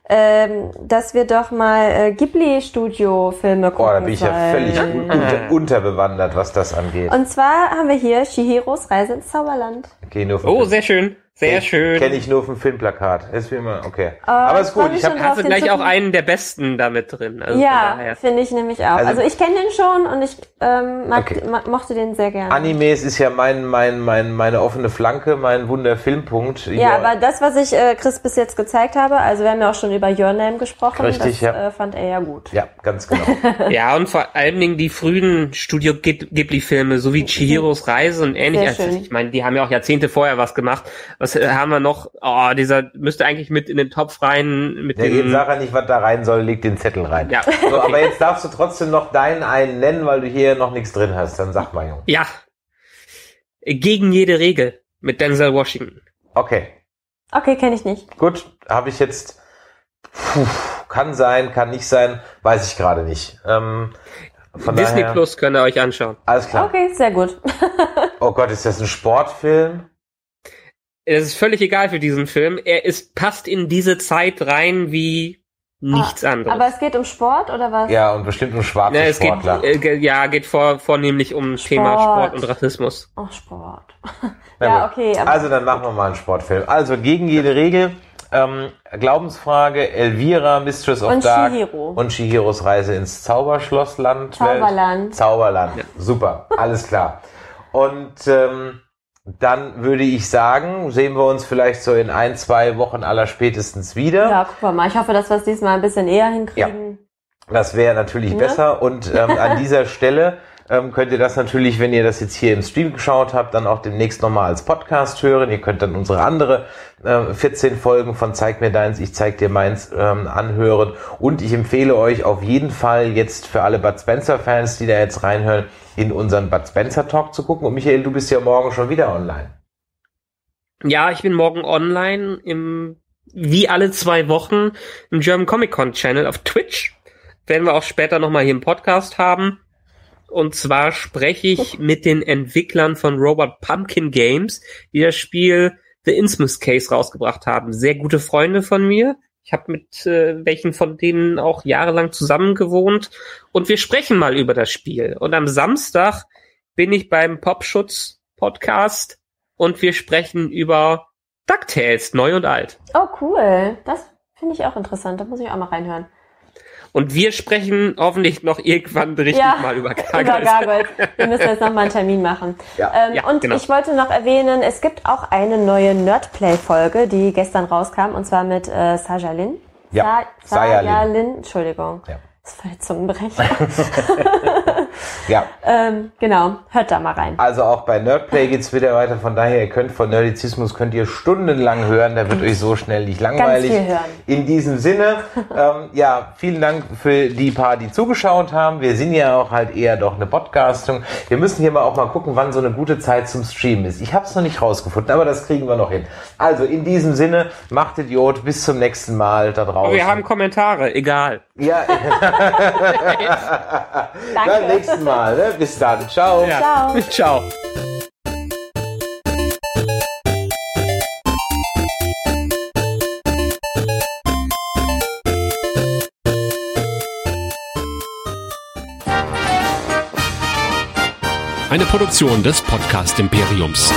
ähm, dass wir doch mal äh, Ghibli-Studio-Filme gucken Boah, da bin ich ja sollen. völlig un unter unterbewandert, was das angeht. Und zwar haben wir hier Shihiros Reise ins Zauberland. Okay, nur vom Oh, sehr schön. Sehr schön. Kenne ich nur vom Filmplakat. Ist wie immer, okay. Oh, Aber ist gut. Ich habe den gleich auch einen der besten damit drin. Also Ja, finde ich nämlich auch. Also- Also, ich kenne den schon und ich ähm, mag, Okay. ma mochte den sehr gerne. Animes ist ja mein, mein, mein, meine offene Flanke, mein Wunderfilmpunkt. ja, aber das, was ich äh, Chris bis jetzt gezeigt habe, also wir haben ja auch schon über Your Name gesprochen, Richtig, das ja. äh, fand er ja gut. Ja, ganz genau. Ja, und vor allen Dingen die frühen Studio Ghib- Ghibli-Filme, so wie Chihiros Reise und ähnlich. Sehr Also schön. ich meine, die haben ja auch Jahrzehnte vorher was gemacht. Was äh, haben wir noch? Oh, dieser müsste eigentlich mit in den Topf rein. Mit Ja, den, sag er nicht, was da rein soll, leg den Zettel rein. Ja, So, okay. aber jetzt darfst du trotzdem noch deinen einen nennen, weil du hier noch nichts drin hast. Dann sag mal, Junge. ja. Gegen jede Regel mit Denzel Washington. Okay, Okay, kenne ich nicht. gut. Habe ich jetzt. Puh, kann sein, kann nicht sein, weiß ich gerade nicht. Ähm, von Disney daher, Plus könnt ihr euch anschauen. Alles klar. Okay, sehr gut. Oh Gott, ist das ein Sportfilm? Es ist völlig egal für diesen Film. Er ist, passt in diese Zeit rein wie nichts anderes. Aber es geht um Sport oder was? Ja, und bestimmt um schwarze Ja, es geht, Sportler. äh, ja, geht vor, vornehmlich um Thema Sport und Rassismus. Oh, Sport. Ja, gut. okay. Also dann machen wir mal einen Sportfilm. Also gegen jede Regel. Ähm, Glaubensfrage, Elvira, Mistress of Und Dark Chihiro. und Chihiros Reise ins Zauberschlossland. Zauberland. Welt. Zauberland. Super, alles klar. Und ähm, dann würde ich sagen, sehen wir uns vielleicht so in ein, zwei Wochen aller spätestens wieder. ja, guck mal. Ich hoffe, dass wir es diesmal ein bisschen eher hinkriegen. Das wäre natürlich Ne? besser. Und ähm, an dieser Stelle ähm, könnt ihr das natürlich, wenn ihr das jetzt hier im Stream geschaut habt, dann auch demnächst nochmal als Podcast hören. Ihr könnt dann unsere andere äh, 14 Folgen von Zeig mir deins, ich zeig dir meins ähm, anhören. Und ich empfehle euch auf jeden Fall jetzt für alle Bud Spencer-Fans, die da jetzt reinhören, in unseren Bud Spencer Talk zu gucken. Und Michael, du bist ja morgen schon wieder online. Ja, ich bin morgen online im, wie alle zwei Wochen im German Comic Con Channel auf Twitch. Werden wir auch später nochmal hier im Podcast haben. Und zwar spreche ich mit den Entwicklern von Robot Pumpkin Games, die das Spiel The Innsmouth Case rausgebracht haben. Sehr gute Freunde von mir. Ich habe mit äh, welchen von denen auch jahrelang zusammen gewohnt. Und wir sprechen mal über das Spiel. Und am Samstag bin ich beim Popschutz Podcast und wir sprechen über DuckTales, neu und alt. Oh, cool. Das finde ich auch interessant. Da muss ich auch mal reinhören. Und wir sprechen hoffentlich noch irgendwann richtig Ja, mal über Über Gargoyles. Gargoyles. Wir müssen jetzt nochmal einen Termin machen. Ja. ähm, Ja, und genau. ich wollte noch erwähnen, es gibt auch eine neue Nerdplay-Folge, die gestern rauskam, und zwar mit äh, Sajalin. Ja, Sa Sajalin. Sajalin, Entschuldigung. Ja. Das ist voll der Zungenbrecher. Ja, ähm, genau, hört da mal rein. also auch bei Nerdplay geht's wieder weiter. Von daher, ihr könnt von Nerdizismus könnt ihr stundenlang hören. Da wird euch so schnell nicht langweilig. viel hören. In diesem Sinne, ähm, ja, vielen Dank für die paar, die zugeschaut haben. Wir sind ja auch halt eher doch eine Podcastung. Wir müssen hier mal auch mal gucken, wann so eine gute Zeit zum Streamen ist. Ich habe es noch nicht rausgefunden, aber das kriegen wir noch hin. Also in diesem Sinne, macht Idiot, bis zum nächsten Mal da draußen. Aber wir haben Kommentare, egal. ja, beim nächsten Mal. Ne? Bis dann. Ciao. Ciao. Ciao. Eine Produktion des Podcast Imperiums.